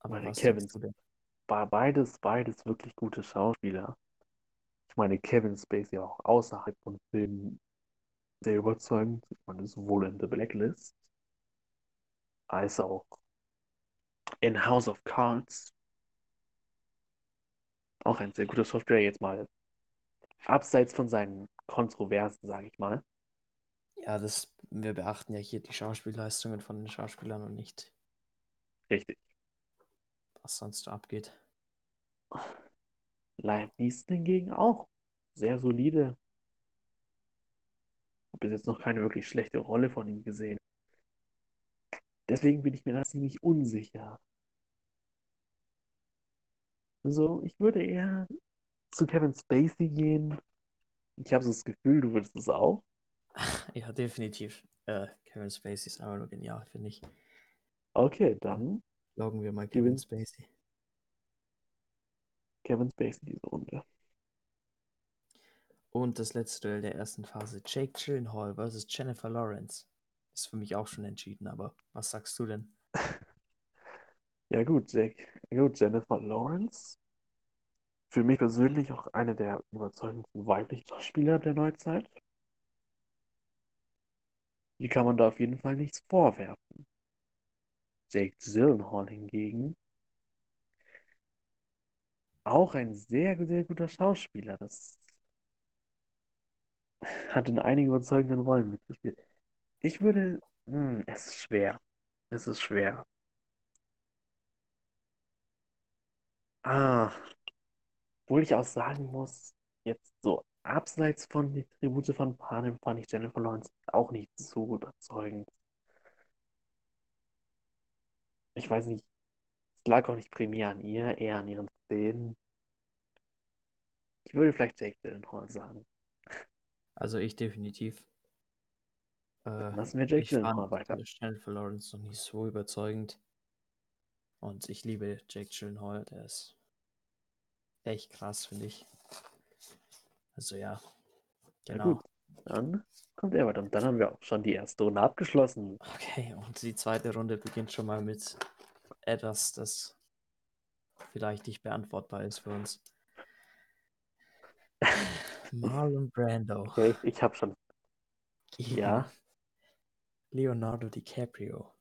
Aber Kevin beides, beides wirklich gute Schauspieler. Ich meine, Kevin Spacey auch außerhalb von Filmen sehr überzeugend. Ich meine, sowohl in The Blacklist als auch in House of Cards. Auch ein sehr guter Schauspieler, jetzt mal abseits von seinen Kontroversen, sage ich mal. Ja, das, wir beachten ja hier die Schauspielleistungen von den Schauspielern und nicht, Richtig. was sonst so abgeht. Liam Neeson hingegen auch sehr solide. Habe bis jetzt noch keine wirklich schlechte Rolle von ihm gesehen. Deswegen bin ich mir da ziemlich unsicher. Also, ich würde eher zu Kevin Spacey gehen. Ich habe so das Gefühl, du würdest es auch. Ja, definitiv. Äh, Kevin Spacey ist einfach nur genial, finde ich. Okay, dann Loggen wir mal Kevin. Spacey. Kevin Spacey diese Runde. Und das letzte Duell der ersten Phase, Jake Gyllenhaal versus Jennifer Lawrence. Ist für mich auch schon entschieden, aber was sagst du denn? Ja gut, Jack. Ja, gut, Jennifer Lawrence. Für mich persönlich auch eine der überzeugendsten weiblichen Schauspieler der Neuzeit. Hier kann man da auf jeden Fall nichts vorwerfen. Jake Gyllenhaal hingegen auch ein sehr, sehr guter Schauspieler. Das hat in einigen überzeugenden Rollen mitgespielt. Ich würde, hm, es ist schwer. Es ist schwer. Ah, obwohl ich auch sagen muss, jetzt so abseits von die Tribute von Panem fand ich Jennifer Lawrence auch nicht so überzeugend. Ich weiß nicht, lag auch nicht primär an ihr, eher an ihren Szenen. Ich würde vielleicht Jake Gyllenhaal sagen. Also ich definitiv. Äh, Lassen wir Jake ich Gyllenhaal weiter. Jennifer Lawrence noch nicht so überzeugend. Und ich liebe Jake Gyllenhaal, der ist echt krass, finde ich. Also ja, Na genau. dann kommt er weiter. Und dann haben wir auch schon die erste Runde abgeschlossen. Okay, und die zweite Runde beginnt schon mal mit etwas, das vielleicht nicht beantwortbar ist für uns. Marlon Brando Okay, ich, ich habe schon. Ja. Leonardo DiCaprio.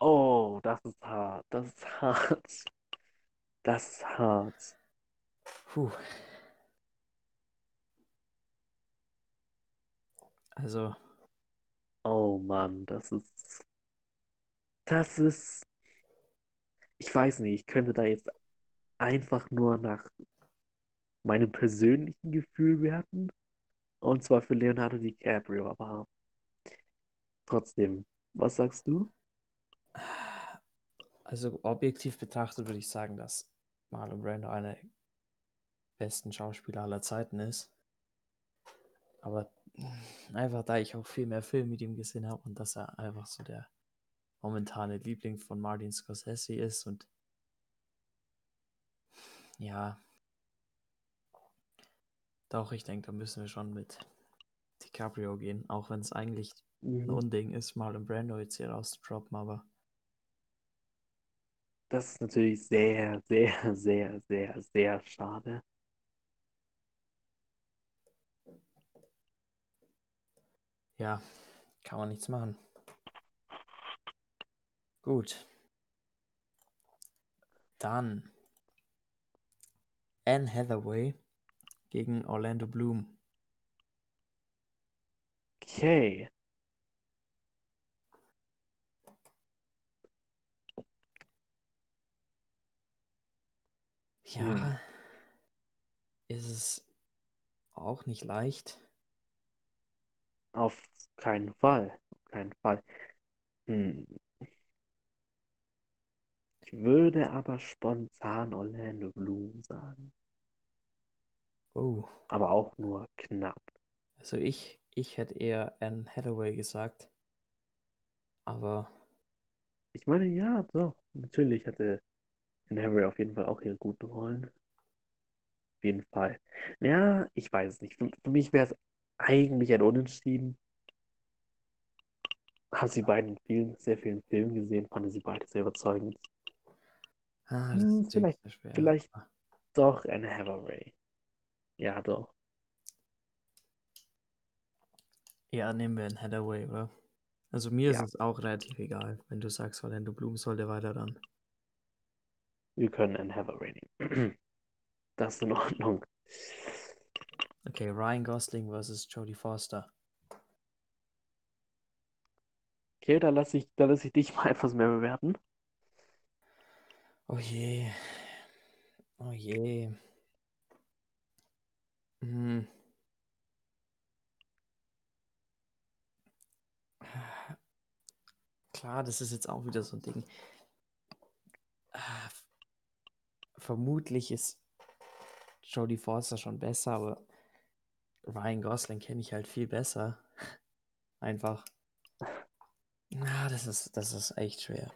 Oh, das ist hart. Das ist hart. Das ist hart. Puh. Also, Oh Mann, das ist. Das ist. Ich weiß nicht, ich könnte da jetzt einfach nur nach meinem persönlichen Gefühl werten. Und zwar für Leonardo DiCaprio, aber trotzdem, was sagst du? also objektiv betrachtet würde ich sagen, dass Marlon Brando einer der besten Schauspieler aller Zeiten ist. Aber einfach da ich auch viel mehr Filme mit ihm gesehen habe und dass er einfach so der momentane Liebling von Martin Scorsese ist und ja, doch, ich denke, da müssen wir schon mit DiCaprio gehen, auch wenn es eigentlich ein Mhm. Unding ist, Marlon Brando jetzt hier rauszudroppen, aber Das ist natürlich sehr, sehr, sehr, sehr, sehr schade. ja, kann man nichts machen. Gut. Dann Anne Hathaway gegen Orlando Bloom. Okay. Ja, Hm. ist es auch nicht leicht. Auf keinen Fall. Auf keinen Fall. Hm. Ich würde aber spontan Orlando Bloom sagen. Oh, Aber auch nur knapp. also ich, ich hätte eher Anne Hathaway gesagt, aber Ich meine, ja, doch. Natürlich hatte Anne Hathaway auf jeden Fall auch ihre guten Rollen. Auf jeden Fall. Ja, ich weiß es nicht. Für, für mich wäre es eigentlich ein Unentschieden. Habe sie beiden in vielen, sehr vielen Filmen gesehen, fand sie beide sehr überzeugend. Ah, das Hm, vielleicht- vielleicht- Doch, Anne Hathaway. Ja, doch. Ja, nehmen wir Anne Hathaway, oder? Also mir Ja. ist es auch relativ egal, wenn du sagst, Orlando Bloom sollte weiter ran. Wir können Anne Hathaway nehmen. Das ist in Ordnung. Okay, Ryan Gosling versus Jodie Foster. Okay, da lasse ich, da lasse ich dich mal etwas mehr bewerten. Oh je. Oh je. Hm. Klar, das ist jetzt auch wieder so ein Ding. Ah, Vermutlich ist Jodie Foster schon besser, aber Ryan Gosling kenne ich halt viel besser. Einfach. Na, das ist, das ist echt schwer.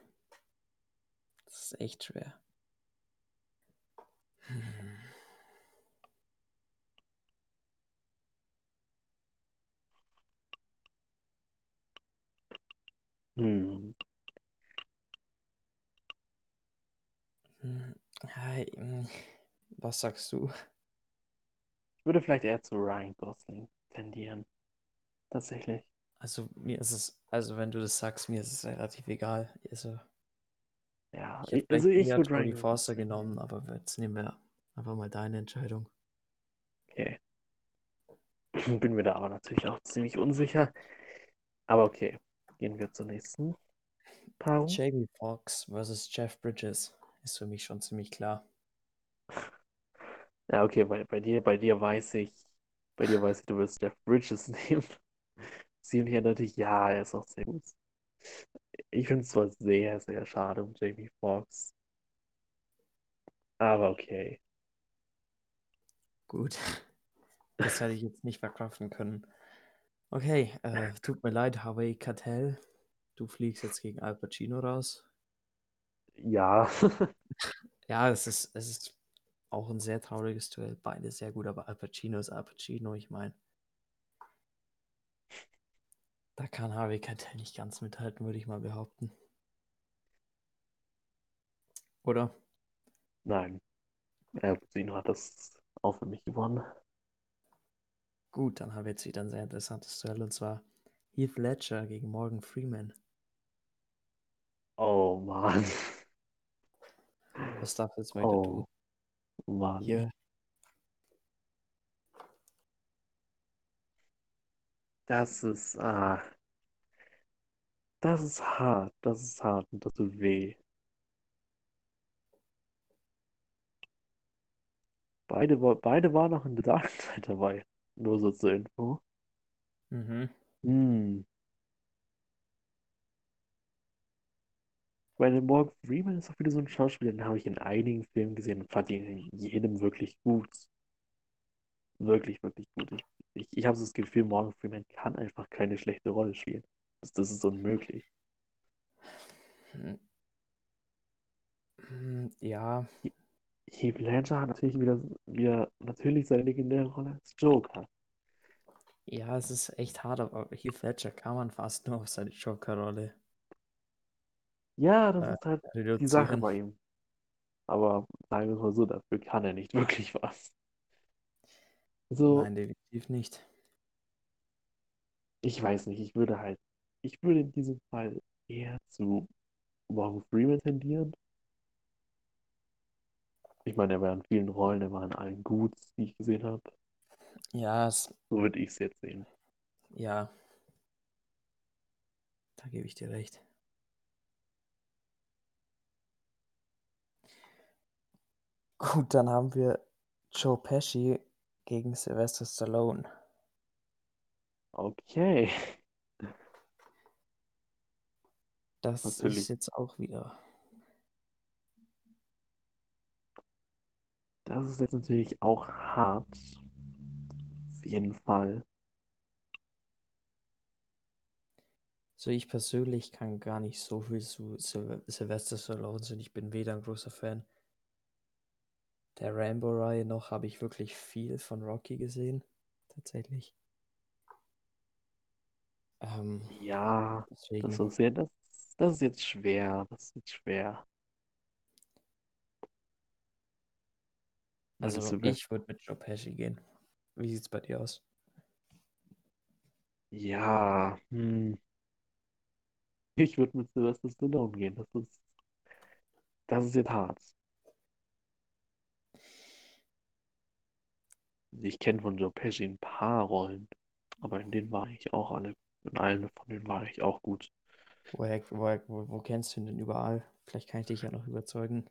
Das ist echt schwer. Hm. Hm. Hm, hm, Was sagst du? Ich würde vielleicht eher zu Ryan Gosling tendieren. Tatsächlich. Also mir ist es, also wenn du das sagst, mir ist es relativ egal. Also Ja, ich also ich würde Ryan Foster genommen, aber jetzt nehmen wir einfach mal deine Entscheidung. Okay. Bin mir da aber natürlich auch ziemlich unsicher. Aber okay, gehen wir zur nächsten Paarung. Jamie Foxx versus Jeff Bridges ist für mich schon ziemlich klar. Ja, okay, bei, bei dir, bei dir weiß ich, bei dir weiß ich, du wirst Jeff Bridges nehmen. Ziemlich eindeutig, ja, er ist auch sehr gut. Ich finde es zwar sehr, sehr schade um Jamie Foxx. Aber okay. Gut. Das hätte ich jetzt nicht verkraften können. Okay, äh, tut mir leid, Harvey Cartell. Du fliegst jetzt gegen Al Pacino raus. Ja, Ja, es ist, es ist auch ein sehr trauriges Duell. Beide sehr gut, aber Al Pacino ist Al Pacino. Ich meine, da kann Harvey Keitel nicht ganz mithalten, würde ich mal behaupten. Oder? nein. Pacino hat das auch für mich gewonnen. Gut, dann haben wir jetzt wieder ein sehr interessantes Duell und zwar Heath Ledger gegen Morgan Freeman. Oh Mann. Was darf jetzt weiter Oh du? Mann. Hier, Das ist, ah, das ist hart. Das ist hart und das tut weh. Beide, wa- beide waren noch in The Dark Knight dabei. Nur so zur Info. mhm. Hm. Dem Morgan Freeman ist auch wieder so ein Schauspieler, den habe ich in einigen Filmen gesehen und fand ihn in jedem wirklich gut. Wirklich, wirklich gut. Ich, ich, ich habe so das Gefühl, Morgan Freeman kann einfach keine schlechte Rolle spielen. Das, das ist unmöglich. Hm. Hm, Ja, Heath Ledger hat natürlich wieder, wieder natürlich seine legendäre Rolle als Joker. ja, es ist echt hart, aber Heath Ledger kann man fast nur auf seine Joker-Rolle Ja, das äh, ist halt die Sache reduzieren. bei ihm. Aber sagen wir es mal so, dafür kann er nicht wirklich was. So, Nein, definitiv nicht. ich weiß nicht, ich würde halt, ich würde in diesem Fall eher zu Morgan Freeman tendieren. Ich meine, er war in vielen Rollen, er war in allen gut, die ich gesehen habe. Ja, es, So würde ich es jetzt sehen. ja, da gebe ich dir recht. Gut, dann haben wir Joe Pesci gegen Sylvester Stallone. Okay. Das Natürlich. ist jetzt auch wieder. Das ist jetzt natürlich auch hart. Auf jeden Fall. So, ich persönlich kann gar nicht so viel zu Syl Sylvester Stallone sein. Ich bin weder ein großer Fan der Rambo-Reihe noch habe ich wirklich viel von Rocky gesehen. Tatsächlich. Ähm, Ja, deswegen. das ist, ja, das, das ist jetzt schwer. Das ist jetzt schwer. Also Sylvester- ich würde mit Joe Pesci gehen. Wie sieht's bei dir aus? Ja, hm. Ich würde mit Sylvester Stallone gehen. Das ist, das ist jetzt hart. Ich kenne von Joe Pesci ein paar Rollen, aber in denen war ich auch alle, in allen von denen war ich auch gut. Woher, woher, wo, wo kennst du ihn denn überall? Vielleicht kann ich dich ja noch überzeugen.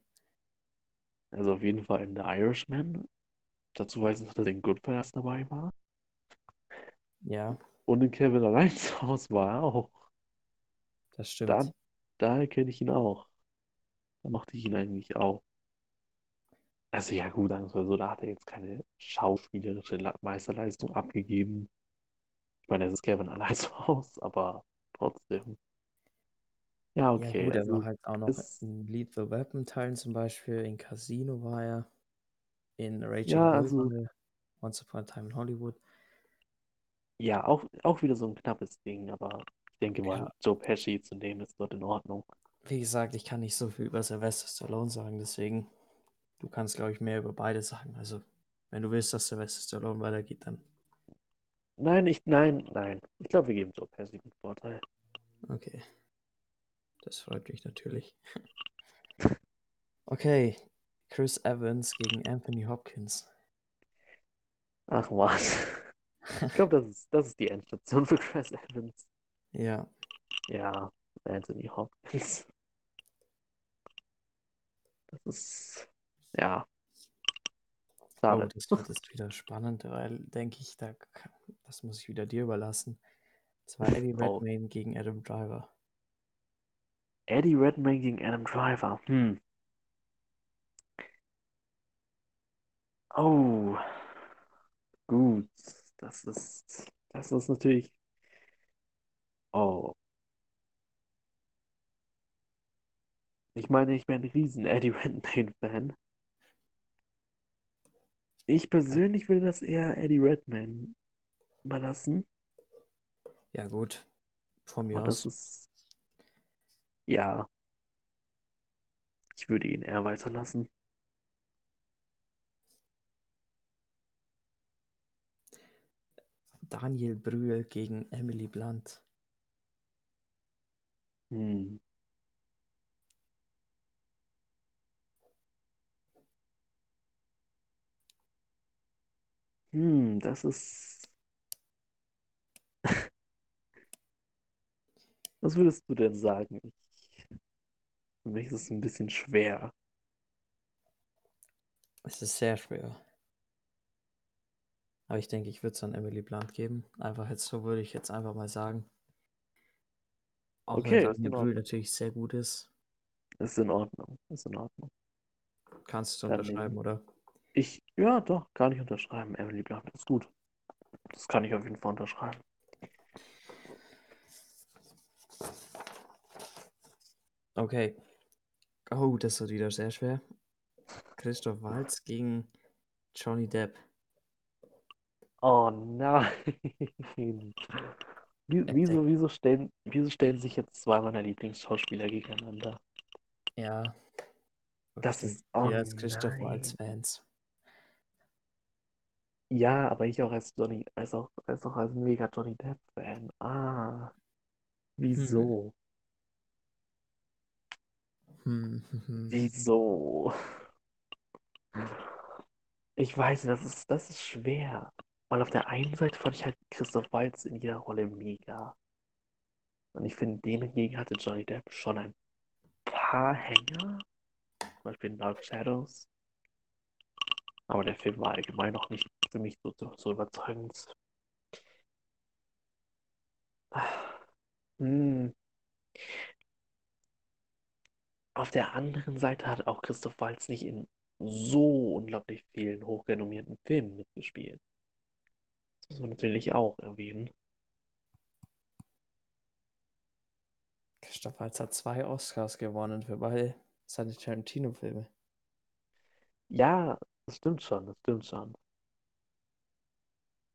Also auf jeden Fall in The Irishman. Dazu weiß ich noch, dass er in Goodfellas dabei war. Ja, Und in Kevin allein zu Hause war er auch. das stimmt. Da, daher kenne ich ihn auch. Da mochte ich ihn eigentlich auch. Also ja gut, sagen wir mal so, da hat er jetzt keine schauspielerische La- Meisterleistung abgegeben. Ich meine, es ist Kevin allein zu Hause, aber trotzdem. Ja, Ja, okay. gut, er also war halt auch noch ist- in Lethal Weapon Teilen zum Beispiel, in Casino war er, in Raging Ja, also- er, Once Upon a Time in Hollywood. Ja, auch, auch wieder so ein knappes Ding, aber ich denke mal, Ja. Joe Pesci zu nehmen ist dort in Ordnung. Wie gesagt, ich kann nicht so viel über Sylvester Stallone sagen, deswegen, du kannst, glaube ich, mehr über beide sagen. Also, wenn du willst, dass Sylvester Stallone weitergeht, dann Nein, ich, nein, nein. Ich glaube, wir geben Joe Pesci den Vorteil. okay. Das freut mich natürlich. Okay, Chris Evans gegen Anthony Hopkins. Ach was. Ich glaube, das ist, das ist die Endstation für Chris Evans. Ja, Ja, Anthony Hopkins. Das ist, ja, oh, das wird jetzt wieder spannend, weil, denke ich, da, das muss ich wieder dir überlassen. Es war Eddie Oh. Redmayne gegen Adam Driver. Eddie Redmayne gegen Adam Driver. Hm. Oh. Gut. Das ist, das ist natürlich. Oh. Ich meine, ich bin ein riesen Eddie Redmayne-Fan. Ich persönlich würde das eher Eddie Redmayne überlassen. Ja, gut. Von mir Und das aus. ist. Ja. Ich würde ihn eher weiterlassen. Daniel Brühl gegen Emily Blunt. Hm. Hm, das ist. Was würdest du denn sagen? Ich, für mich ist es ein bisschen schwer. Es ist sehr schwer. Aber ich denke, ich würde es an Emily Blunt geben. Einfach jetzt so würde ich jetzt einfach mal sagen. Auch Okay, wenn ist in Brühl Ordnung. natürlich sehr gut ist. Ist in Ordnung. Ist in Ordnung. Kannst du Dann unterschreiben, nehmen- oder? Ich, ja, doch, kann ich unterschreiben. Emily Blunt ist gut. Das kann ich auf jeden Fall unterschreiben. Okay. Oh, das wird wieder sehr schwer. Christoph Waltz gegen Johnny Depp. Oh nein. Wie, wieso, wieso, stellen, wieso stellen sich jetzt zwei meiner Lieblingsschauspieler gegeneinander? Ja. Das ist- oh Wir als Christoph nein. Ja, aber ich auch als Johnny, als auch, als auch als mega Johnny Depp-Fan. Ah. Wieso? Hm, hm, hm. Wieso? Ich weiß, das ist, das ist schwer. Weil auf der einen Seite fand ich halt Christoph Waltz in jeder Rolle mega. Und ich finde, dem hingegen hatte Johnny Depp schon ein paar Hänger. Zum Beispiel in Dark Shadows. Aber der Film war allgemein noch nicht für mich so, so, überzeugend. Hm. Auf der anderen Seite hat auch Christoph Waltz nicht in so unglaublich vielen hochrenommierten Filmen mitgespielt. Das muss man natürlich auch erwähnen. Christoph Waltz hat zwei Oscars gewonnen für beide seine Tarantino-Filme. Ja, das stimmt schon, das stimmt schon.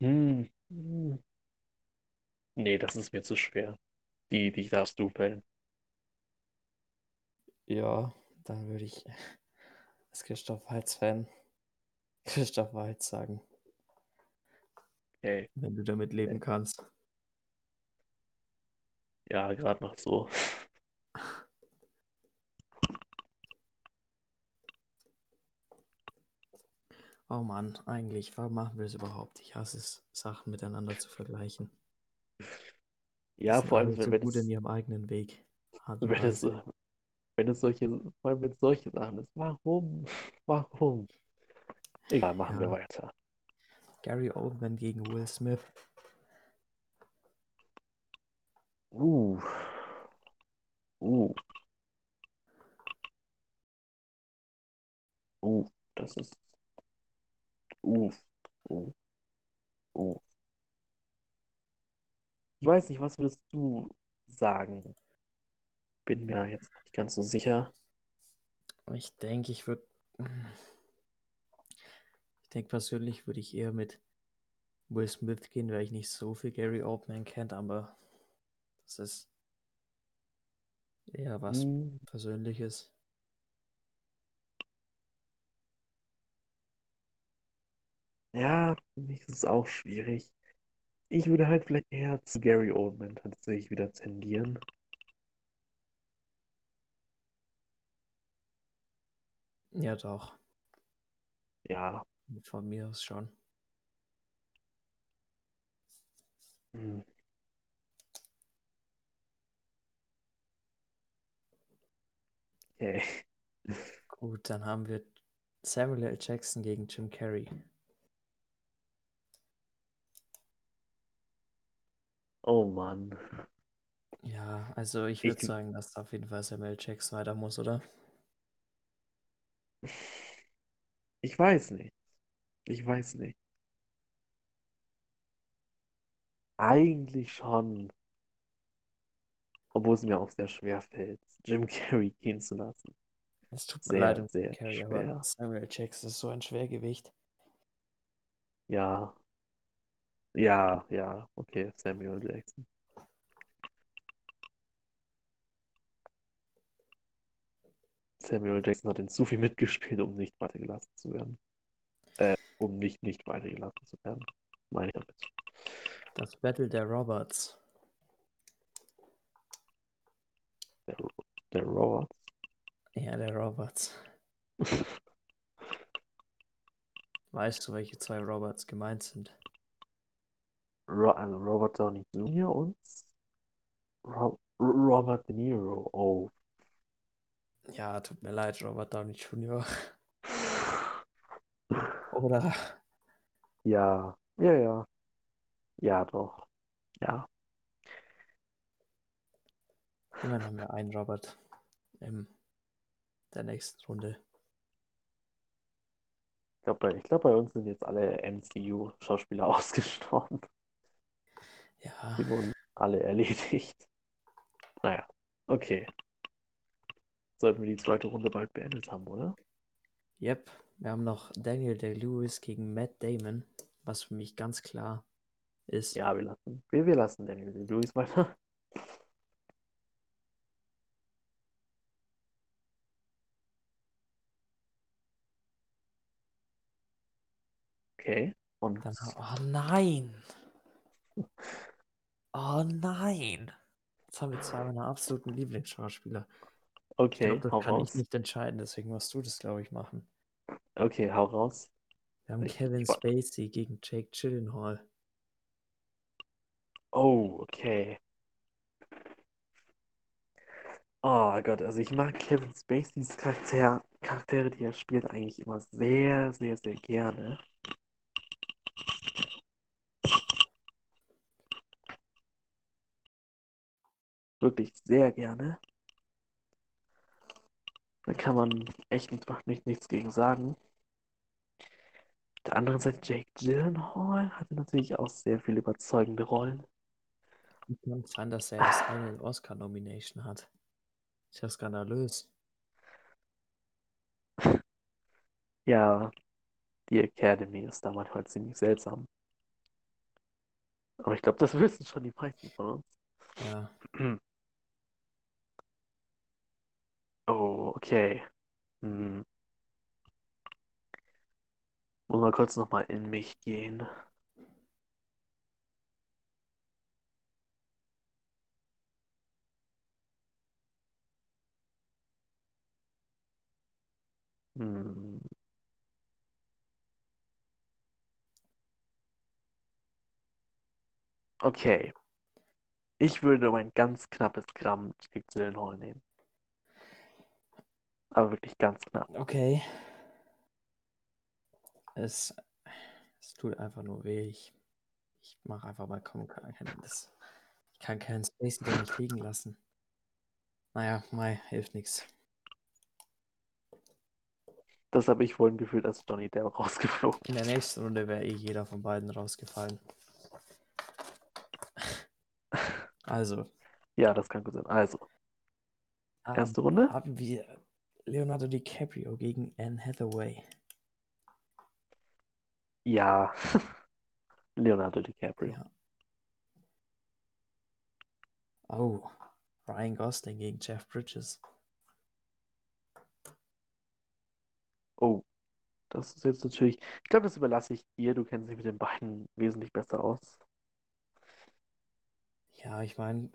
Hm. hm. Nee, das ist mir zu schwer. Die, die darfst du wählen. Ja, dann würde ich als Christoph Waltz-Fan Christoph Waltz sagen, Okay. wenn du damit leben kannst. Ja, gerade noch so. Oh Mann, eigentlich, warum machen wir es überhaupt? Ich hasse es, Sachen miteinander zu vergleichen. Ja, vor allem, alle so wenn gut es, in ihrem eigenen Weg. Wenn es, wenn es solche, vor allem wenn es solche Sachen ist. Warum? Warum? Egal, machen wir Ja. weiter. Gary Oldman gegen Will Smith. Uh. Uh. Uh. Das ist. Uh. Uh. Uh. Ich weiß nicht, was würdest du sagen? Bin mir jetzt nicht ganz so sicher. Ich denke, ich würde. Ich denke, persönlich würde ich eher mit Will Smith gehen, weil ich nicht so viel Gary Oldman kenne, aber das ist eher was Hm, Persönliches. Ja, für mich ist es auch schwierig. Ich würde halt vielleicht eher zu Gary Oldman tatsächlich wieder tendieren. Ja, doch. Ja, Von mir aus schon. Hm. Okay. Gut, dann haben wir Samuel L. Jackson gegen Jim Carrey. Oh Mann. Ja, also ich würde sagen, dass auf jeden Fall Samuel. Jackson weiter muss, oder? Ich weiß nicht. Ich weiß nicht. Eigentlich schon. Obwohl es mir auch sehr schwer fällt, Jim Carrey gehen zu lassen. Es tut mir leid Sehr, um sehr Carrey, aber schwer. Samuel. Jackson ist so ein Schwergewicht. Ja. Ja, ja. Okay, Samuel Jackson. Samuel Jackson hat in zu viel mitgespielt, um nicht weitergelassen zu werden. Äh, um nicht nicht weitergelassen zu werden. Meine ich damit. Das Battle der Roberts. Der, der Roberts. Ja, der Roberts. Weißt du, welche zwei Roberts gemeint sind? Ro also Robert Downey Jr. und Ro Robert De Niro. Oh. Ja, tut mir leid, Robert Downey Jr. Oder Ja, ja, ja. Ja, doch. Ja. immerhin haben wir einen Robert in der nächsten Runde. Ich glaube, ich glaub, bei uns sind jetzt alle MCU-Schauspieler ausgestorben. Ja, Die wurden alle erledigt. Naja, okay. Sollten wir die zweite Runde bald beendet haben, oder? yep. Wir haben noch Daniel Day-Lewis gegen Matt Damon, was für mich ganz klar ist. Ja, wir lassen, wir, wir lassen Daniel Lewis weiter. Okay. Und Dann, oh nein! Oh nein! Jetzt haben wir zwei meiner absoluten Lieblingsschauspieler. Ich okay, glaube, das hau kann ich raus. nicht entscheiden, deswegen musst du das, glaube ich, machen. Okay, hau raus. Wir haben Ich- Kevin ich Spacey gegen Jake Gyllenhaal. Oh, okay. Oh Gott, also ich mag Kevin Spaceys Charakter, Charaktere, die er spielt, eigentlich immer sehr, sehr, sehr gerne. Wirklich sehr gerne. Da kann man echt nicht, nicht, nichts gegen sagen. Auf der anderen Seite, Jake Gyllenhaal hatte natürlich auch sehr viele überzeugende Rollen. Wie kann sein, dass er erst eine Oscar-Nomination hat? Ist ja skandalös. Ja, die Academy ist da manchmal ziemlich seltsam. Aber ich glaube, das wissen schon die meisten von uns. Ja, Oh, okay. Hm. Muss mal kurz nochmal in mich gehen. Hm. Okay. Ich würde um ein ganz knappes Gramm Jake Gyllenhaal nehmen. Aber wirklich ganz knapp. okay. Es, es tut einfach nur weh. Ich, ich mache einfach mal kann das, Ich kann keinen Spacey da nicht liegen lassen. Naja, Mai, hilft nichts. Das habe ich vorhin gefühlt, als Johnny Depp rausgeflogen In der nächsten Runde wäre eh jeder von beiden rausgefallen. Also, Ja, das kann gut sein. Also, erste Runde. haben wir Leonardo DiCaprio gegen Anne Hathaway. Ja. Leonardo DiCaprio. Ja. Oh, Ryan Gosling gegen Jeff Bridges. Oh, das ist jetzt natürlich. Ich glaube, das überlasse ich dir. Du kennst dich mit den beiden wesentlich besser aus. Ja, ich meine,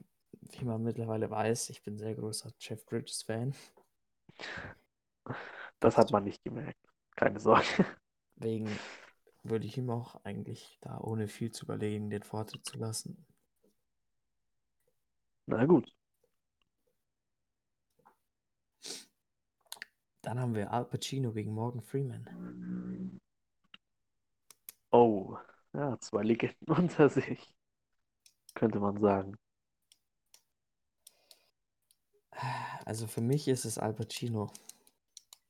wie man mittlerweile weiß, ich bin sehr großer Jeff Bridges-Fan. Das hat man nicht gemerkt. Keine Sorge. Deswegen würde ich ihm auch eigentlich da ohne viel zu überlegen den Vortritt zu lassen. Na gut. Dann haben wir Al Pacino gegen Morgan Freeman. Oh, ja, zwei Legenden unter sich, könnte man sagen. Also für mich ist es Al Pacino.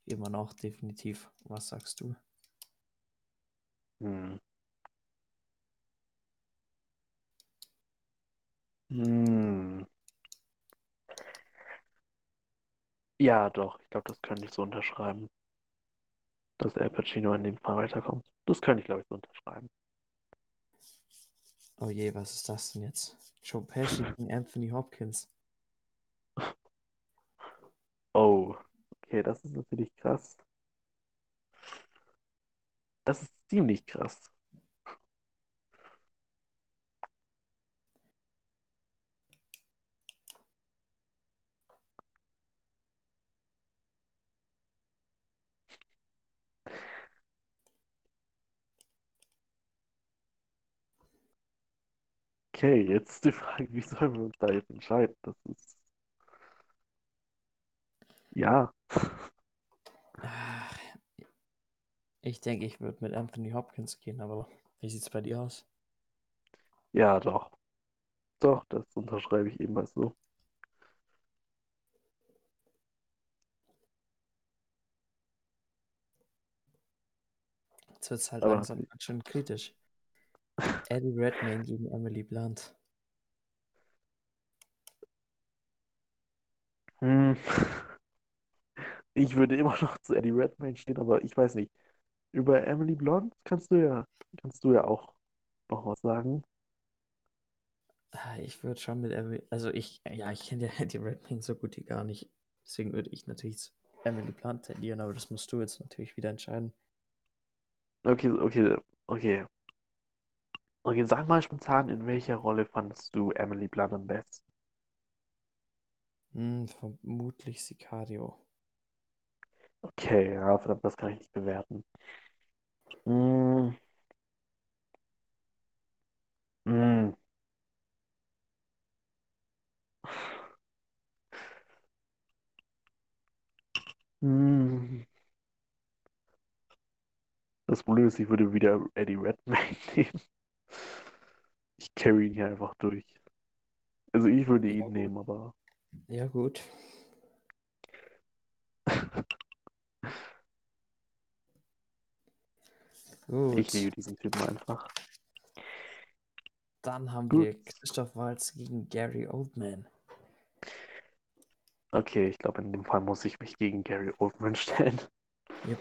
Immer noch, definitiv. Was sagst du? Hm. Hm. Ja, doch, ich glaube, das könnte ich so unterschreiben. Dass Al Pacino in dem Fall weiterkommt. Das könnte ich, glaube ich, so unterschreiben. Oh je, was ist das denn jetzt? Joe Pesci gegen Anthony Hopkins. Oh, okay, das ist natürlich krass. Das ist ziemlich krass. Okay, jetzt die Frage, wie sollen wir uns da jetzt entscheiden? Das ist. Ja, Ich denke, ich würde mit Anthony Hopkins gehen, aber wie sieht's bei dir aus? ja, doch. Doch, das unterschreibe ich ebenfalls so. Jetzt wird's halt Aber langsam ganz schön kritisch. Eddie Redmayne gegen Emily Blunt. Hm. Ich würde immer noch zu Eddie Redmayne stehen, aber ich weiß nicht. Über Emily Blunt kannst du ja, kannst du ja auch noch was sagen. Ich würde schon mit Emily, also ich, ja, ich kenne ja Eddie Redmayne so gut wie gar nicht. Deswegen würde ich natürlich zu Emily Blunt tendieren, aber das musst du jetzt natürlich wieder entscheiden. Okay, okay, okay. Okay, sag mal spontan, in welcher Rolle fandest du Emily Blunt am besten? Hm, vermutlich Sicario. Okay, ja, verdammt, das kann ich nicht bewerten. Hm, hm. Hm. Das Problem ist, ich würde wieder Eddie Redmayne nehmen. Ich carry ihn hier einfach durch. Also ich würde Ja, ihn gut. nehmen, aber Ja, gut. Ich Gut. liebe diesen Typen einfach. Dann haben Gut. wir Christoph Waltz gegen Gary Oldman. Okay, ich glaube, in dem Fall muss ich mich gegen Gary Oldman stellen. Yep.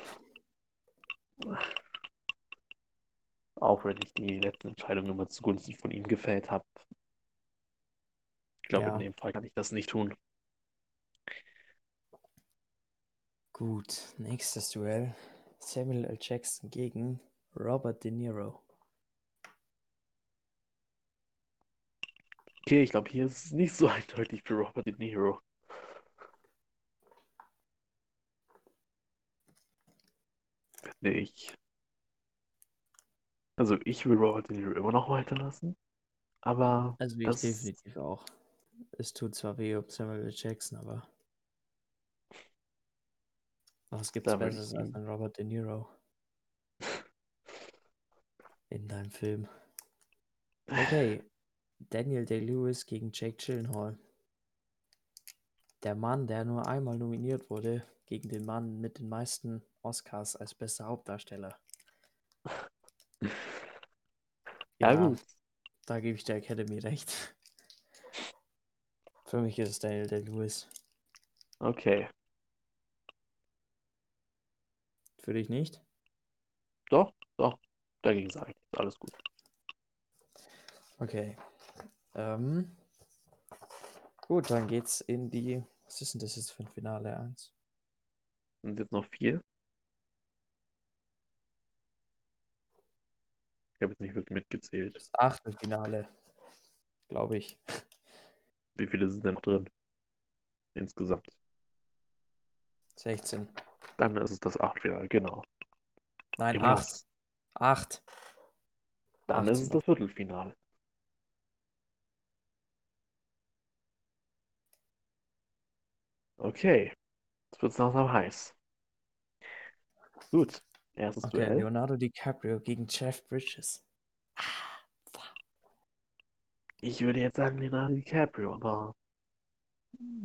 Auch wenn ich die letzten Entscheidungen immer zugunsten von ihm gefällt habe. Ich glaube, Ja. in dem Fall kann ich das nicht tun. Gut. Nächstes Duell. Samuel L. Jackson gegen Robert De Niro. Okay, ich glaube, hier ist es nicht so eindeutig für Robert De Niro. Finde ich. Also ich will Robert De Niro immer noch weiterlassen, aber Also ich das, definitiv auch. Es tut zwar weh um Samuel L. Jackson, aber was gibt's würde ich Besseres als ein Robert De Niro in deinem Film? Okay. Daniel Day-Lewis gegen Jake Gyllenhaal. Der Mann, der nur einmal nominiert wurde, gegen den Mann mit den meisten Oscars als bester Hauptdarsteller. ja Ja, gut. da gebe ich der Academy recht. Für mich ist es Daniel Day-Lewis. Okay. Für dich nicht? Doch, doch. Dagegen sage ich nichts. Alles gut. Okay. Ähm, gut, dann geht's in die. Was ist denn das jetzt für ein Finale 1? Sind jetzt noch vier? Ich habe jetzt nicht wirklich mitgezählt. Das Achtelfinale. Glaube ich. Wie viele sind denn noch drin? Insgesamt. 16. Dann ist es das Achtelfinale, genau. Nein, 8. 8. Dann Acht ist es das Viertelfinale. Okay, jetzt wird es langsam heiß. Gut, erstes Okay, Duell. Leonardo DiCaprio gegen Jeff Bridges. Ich würde jetzt sagen Leonardo DiCaprio, aber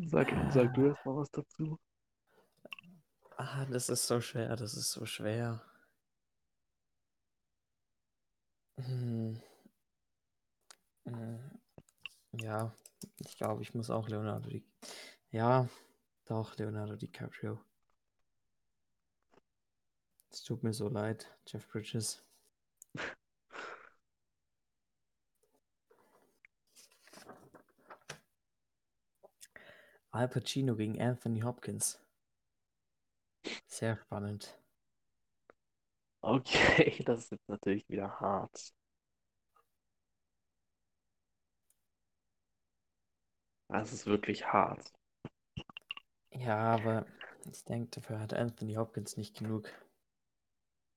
sag, sag du erst mal was dazu. Ah, das ist so schwer, das ist so schwer. Hm. Hm. Ja, ich glaube, ich muss auch Leonardo Di Ja, doch, Leonardo DiCaprio. Es tut mir so leid, Jeff Bridges. Al Pacino gegen Anthony Hopkins. Sehr spannend. Okay, das ist jetzt natürlich wieder hart. Das ist wirklich hart. Ja, aber ich denke, dafür hat Anthony Hopkins nicht genug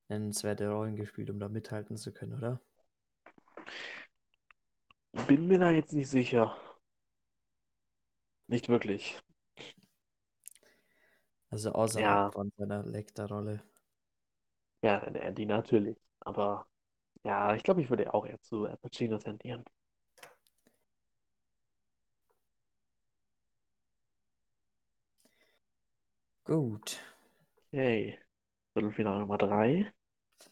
nennenswerte Rollen gespielt, um da mithalten zu können, oder? Bin mir da jetzt nicht sicher. Nicht wirklich. Also außerhalb Ja. von seiner Lecter-Rolle. Ja, die, die natürlich. Aber ja, ich glaube, ich würde auch eher zu Al Pacino tendieren. Gut. Okay. Viertelfinale Nummer drei.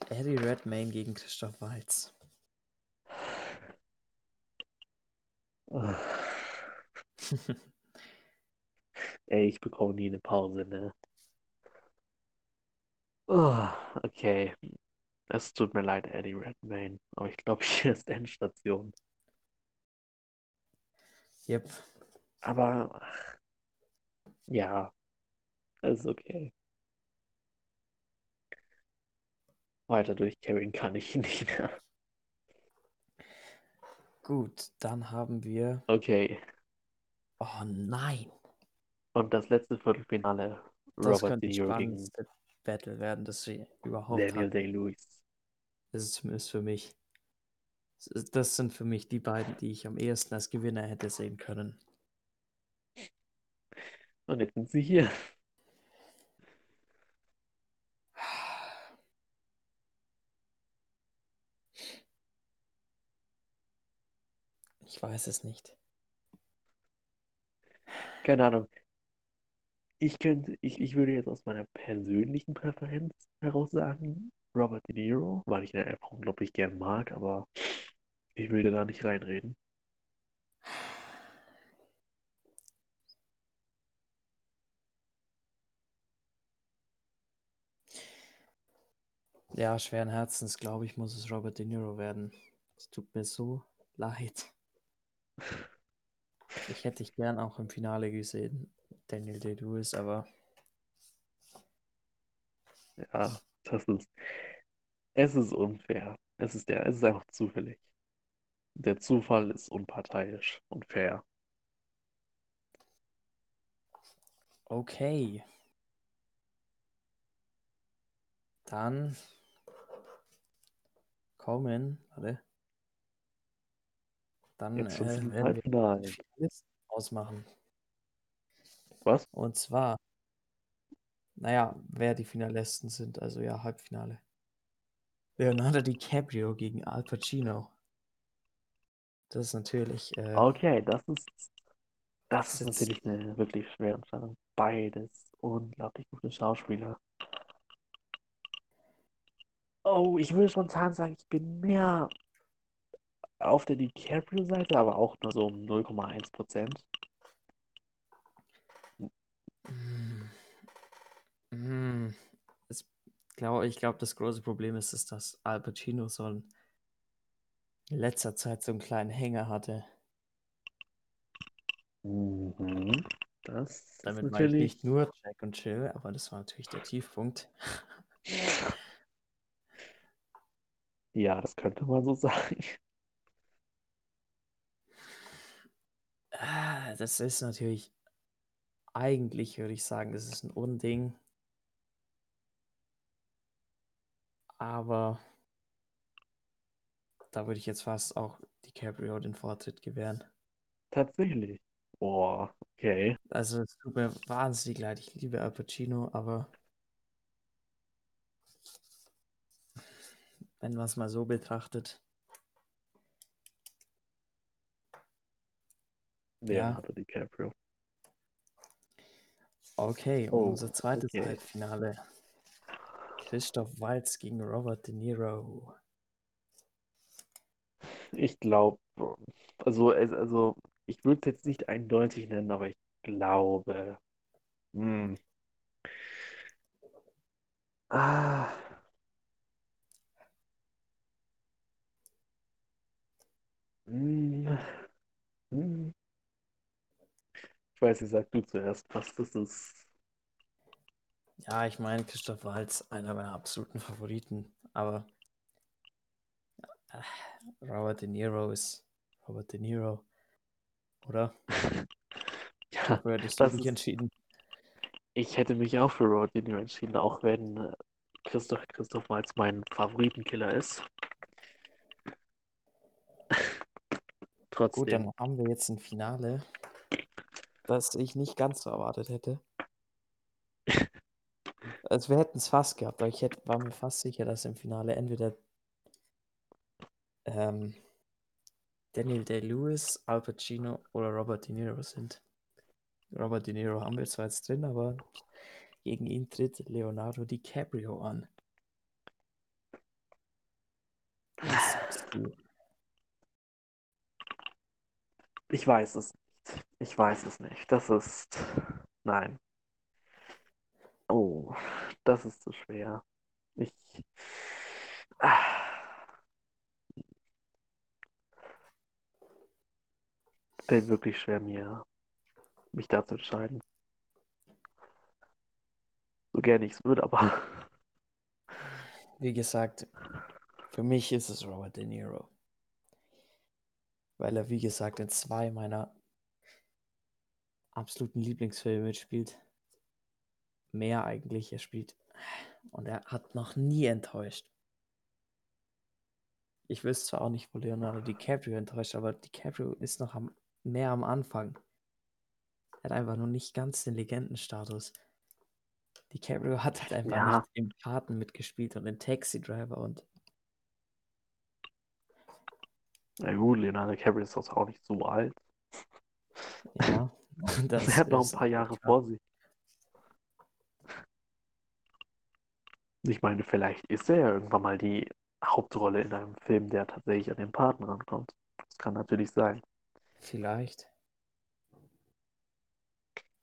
Eddie Redmayne gegen Christoph Waltz. Ey, ich bekomme nie eine Pause, ne? Okay. Es tut mir leid, Eddie Redmayne, aber ich glaube, hier ist Endstation. Yep. Aber ja, ist okay. Weiter durchcarryen kann ich nicht mehr. Gut, dann haben wir. Okay. Oh nein. Und das letzte Viertelfinale, Das Robert De Niro gegen Battle werden, das wir überhaupt Daniel. Day-Lewis. Das ist zumindest für mich. Das sind für mich die beiden, die ich am ehesten als Gewinner hätte sehen können. Und jetzt sind sie hier. Ich weiß es nicht. Keine Ahnung. Ich könnte, ich, ich würde jetzt aus meiner persönlichen Präferenz heraus sagen, Robert De Niro, weil ich ihn einfach unglaublich gern mag, aber ich will da nicht reinreden. Ja, schweren Herzens, glaube ich, muss es Robert De Niro werden. Es tut mir so leid. Ich hätte dich gern auch im Finale gesehen, Daniel Day-Lewis, aber Ja, das ist, es ist unfair. Es ist der, es ist einfach zufällig. Der Zufall ist unparteiisch und fair. okay. Dann kommen, warte. Dann äh, werden wir ausmachen. Was? Und zwar, naja, wer die Finalisten sind, also ja, Halbfinale. Leonardo DiCaprio gegen Al Pacino. Das ist natürlich, äh, Okay, das ist, das ist natürlich eine wirklich schwere Entscheidung. Beides unglaublich gute Schauspieler. Oh, ich würde spontan sagen, ich bin mehr auf der DiCaprio-Seite, aber auch nur so um 0,1 Prozent. Mm. Mm. Es, glaub, ich glaube, das große Problem ist, ist, dass Al Pacino so ein, in letzter Zeit so einen kleinen Hänger hatte. Mhm. Das ist Damit meine ich natürlich. nicht nur Jack und Chill, aber das war natürlich der Tiefpunkt. Ja, das könnte man so sagen. Ah, Das ist natürlich, eigentlich würde ich sagen, das ist ein Unding. Aber da würde ich jetzt fast auch DiCaprio den Vortritt gewähren. Tatsächlich. Boah, okay. Also es tut mir wahnsinnig leid. Ich liebe Al Pacino, aber wenn man es mal so betrachtet, Leonardo DiCaprio. Okay, Oh, unser zweites okay. Halbfinale. Christoph Waltz gegen Robert De Niro. Ich glaube, also, also ich würde es jetzt nicht eindeutig nennen, aber ich glaube. Hm. Ah. Hm. Hm. Ich weiß, ich sag du zuerst, was das ist. Ja, ich meine, Christoph Waltz, einer meiner absoluten Favoriten, aber äh, Robert De Niro ist Robert De Niro, oder? Ja, Wofür hättest du das dich ist, entschieden? ich hätte mich auch für Robert De Niro entschieden, auch wenn äh, Christoph, Christoph Waltz mein Favoritenkiller ist. Gut, Trotzdem. dann haben wir jetzt ein Finale, das ich nicht ganz so erwartet hätte. Also wir hätten es fast gehabt, aber ich hätte, war mir fast sicher, dass im Finale entweder ähm, Daniel Day-Lewis, Al Pacino oder Robert De Niro sind. Robert De Niro haben wir zwar jetzt drin, aber gegen ihn tritt Leonardo DiCaprio an. Was sagst du? Ich weiß es. Ich weiß es nicht. Das ist. Nein. Oh, das ist zu schwer. Ich. Ah. Fällt wirklich schwer, mir mich da zu entscheiden. So gerne ich es würde, aber Wie gesagt, für mich ist es Robert De Niro. Weil er, wie gesagt, in zwei meiner absoluten Lieblingsfilme mitspielt. Mehr eigentlich. Er spielt. Und er hat noch nie enttäuscht. Ich wüsste zwar auch nicht, wo Leonardo DiCaprio enttäuscht, aber DiCaprio ist noch am, mehr am Anfang. Er hat einfach noch nicht ganz den Legendenstatus. DiCaprio hat halt einfach Ja. nicht im Paten mitgespielt und in Taxi Driver und na gut, Leonardo DiCaprio ist doch auch nicht so alt. ja, das Er hat noch ein paar Jahre klar. vor sich. Ich meine, vielleicht ist er ja irgendwann mal die Hauptrolle in einem Film, der tatsächlich an den Paten rankommt. Das kann natürlich sein. Vielleicht.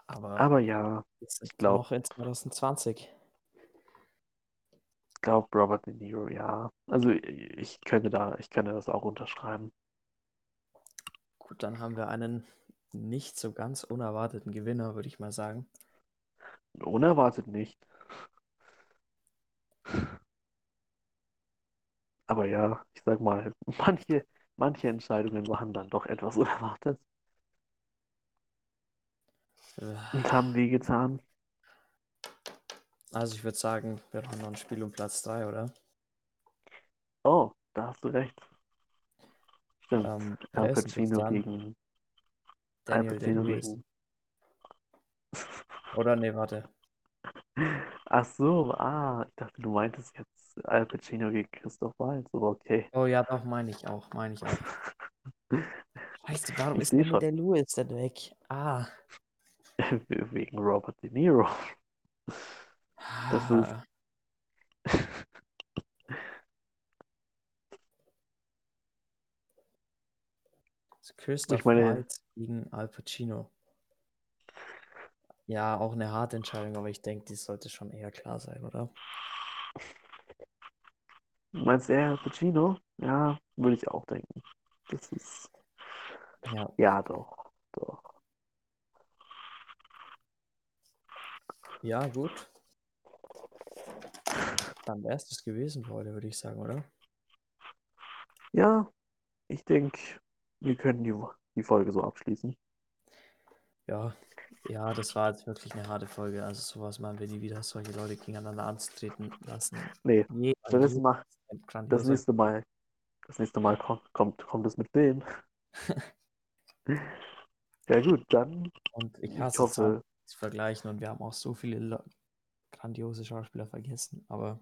Aber, Aber ja, ich ist glaub- noch in 2020. ich glaube Robert De Niro, ja. Also ich könnte da, ich könnte das auch unterschreiben. Gut, dann haben wir einen nicht so ganz unerwarteten Gewinner, würde ich mal sagen. Unerwartet nicht. Aber ja, ich sag mal, manche, manche Entscheidungen waren dann doch etwas unerwartet und haben wehgetan. Also ich würde sagen, wir haben noch ein Spiel um Platz 3, oder? Oh, da hast du recht. Stimmt. Ähm, dran? gegen Daniel Day-Lewis. Oder nee, warte. Ach so, ah, ich dachte, du meintest jetzt Al Pacino gegen Christoph Waltz, aber okay. Oh ja, doch, meine ich auch, meine ich auch. Scheiße, warum Ich ist Daniel schon. Day-Lewis denn weg? Ah. Wegen Robert De Niro. Das ist- Christoph meine- Waltz gegen Al Pacino. Ja, auch eine harte Entscheidung, aber ich denke, die sollte schon eher klar sein, oder? Meinst du eher Al Pacino? Ja, würde ich auch denken. Das ist. Ja, Ja, doch. Doch. ja, gut. Dann wäre es das gewesen für heute, würde ich sagen, oder? Ja, ich denke, wir können die, die Folge so abschließen. Ja, ja, das war jetzt wirklich eine harte Folge. Also sowas machen wir nie wieder, solche Leute gegeneinander anzutreten lassen. Nee, Je, das macht ein das nächste Mal. Das nächste Mal kommt, kommt, kommt es mit Film. Ja gut, dann, Und ich ich hasse es zwar, hoffe, zu vergleichen und wir haben auch so viele Le grandiose Schauspieler vergessen, aber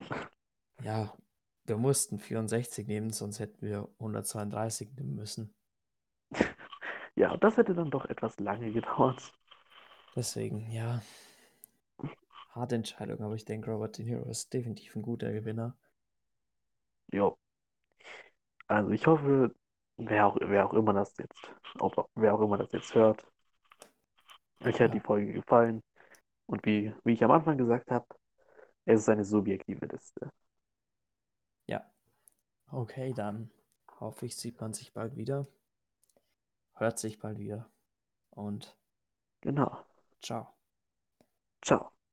ja, wir mussten 64 nehmen, sonst hätten wir 132 nehmen müssen. ja, das hätte dann doch etwas lange gedauert. Deswegen, ja, harte Entscheidung, aber ich denke, Robert De Niro ist definitiv ein guter Gewinner. Jo. Also ich hoffe, wer auch, wer auch immer das jetzt, ob, wer auch immer das jetzt hört, euch hat die Ja, Folge gefallen. Und wie, wie ich am Anfang gesagt habe, es ist eine subjektive Liste. Okay, dann hoffe ich, sieht man sich bald wieder, hört sich bald wieder und Genau. ciao. Ciao.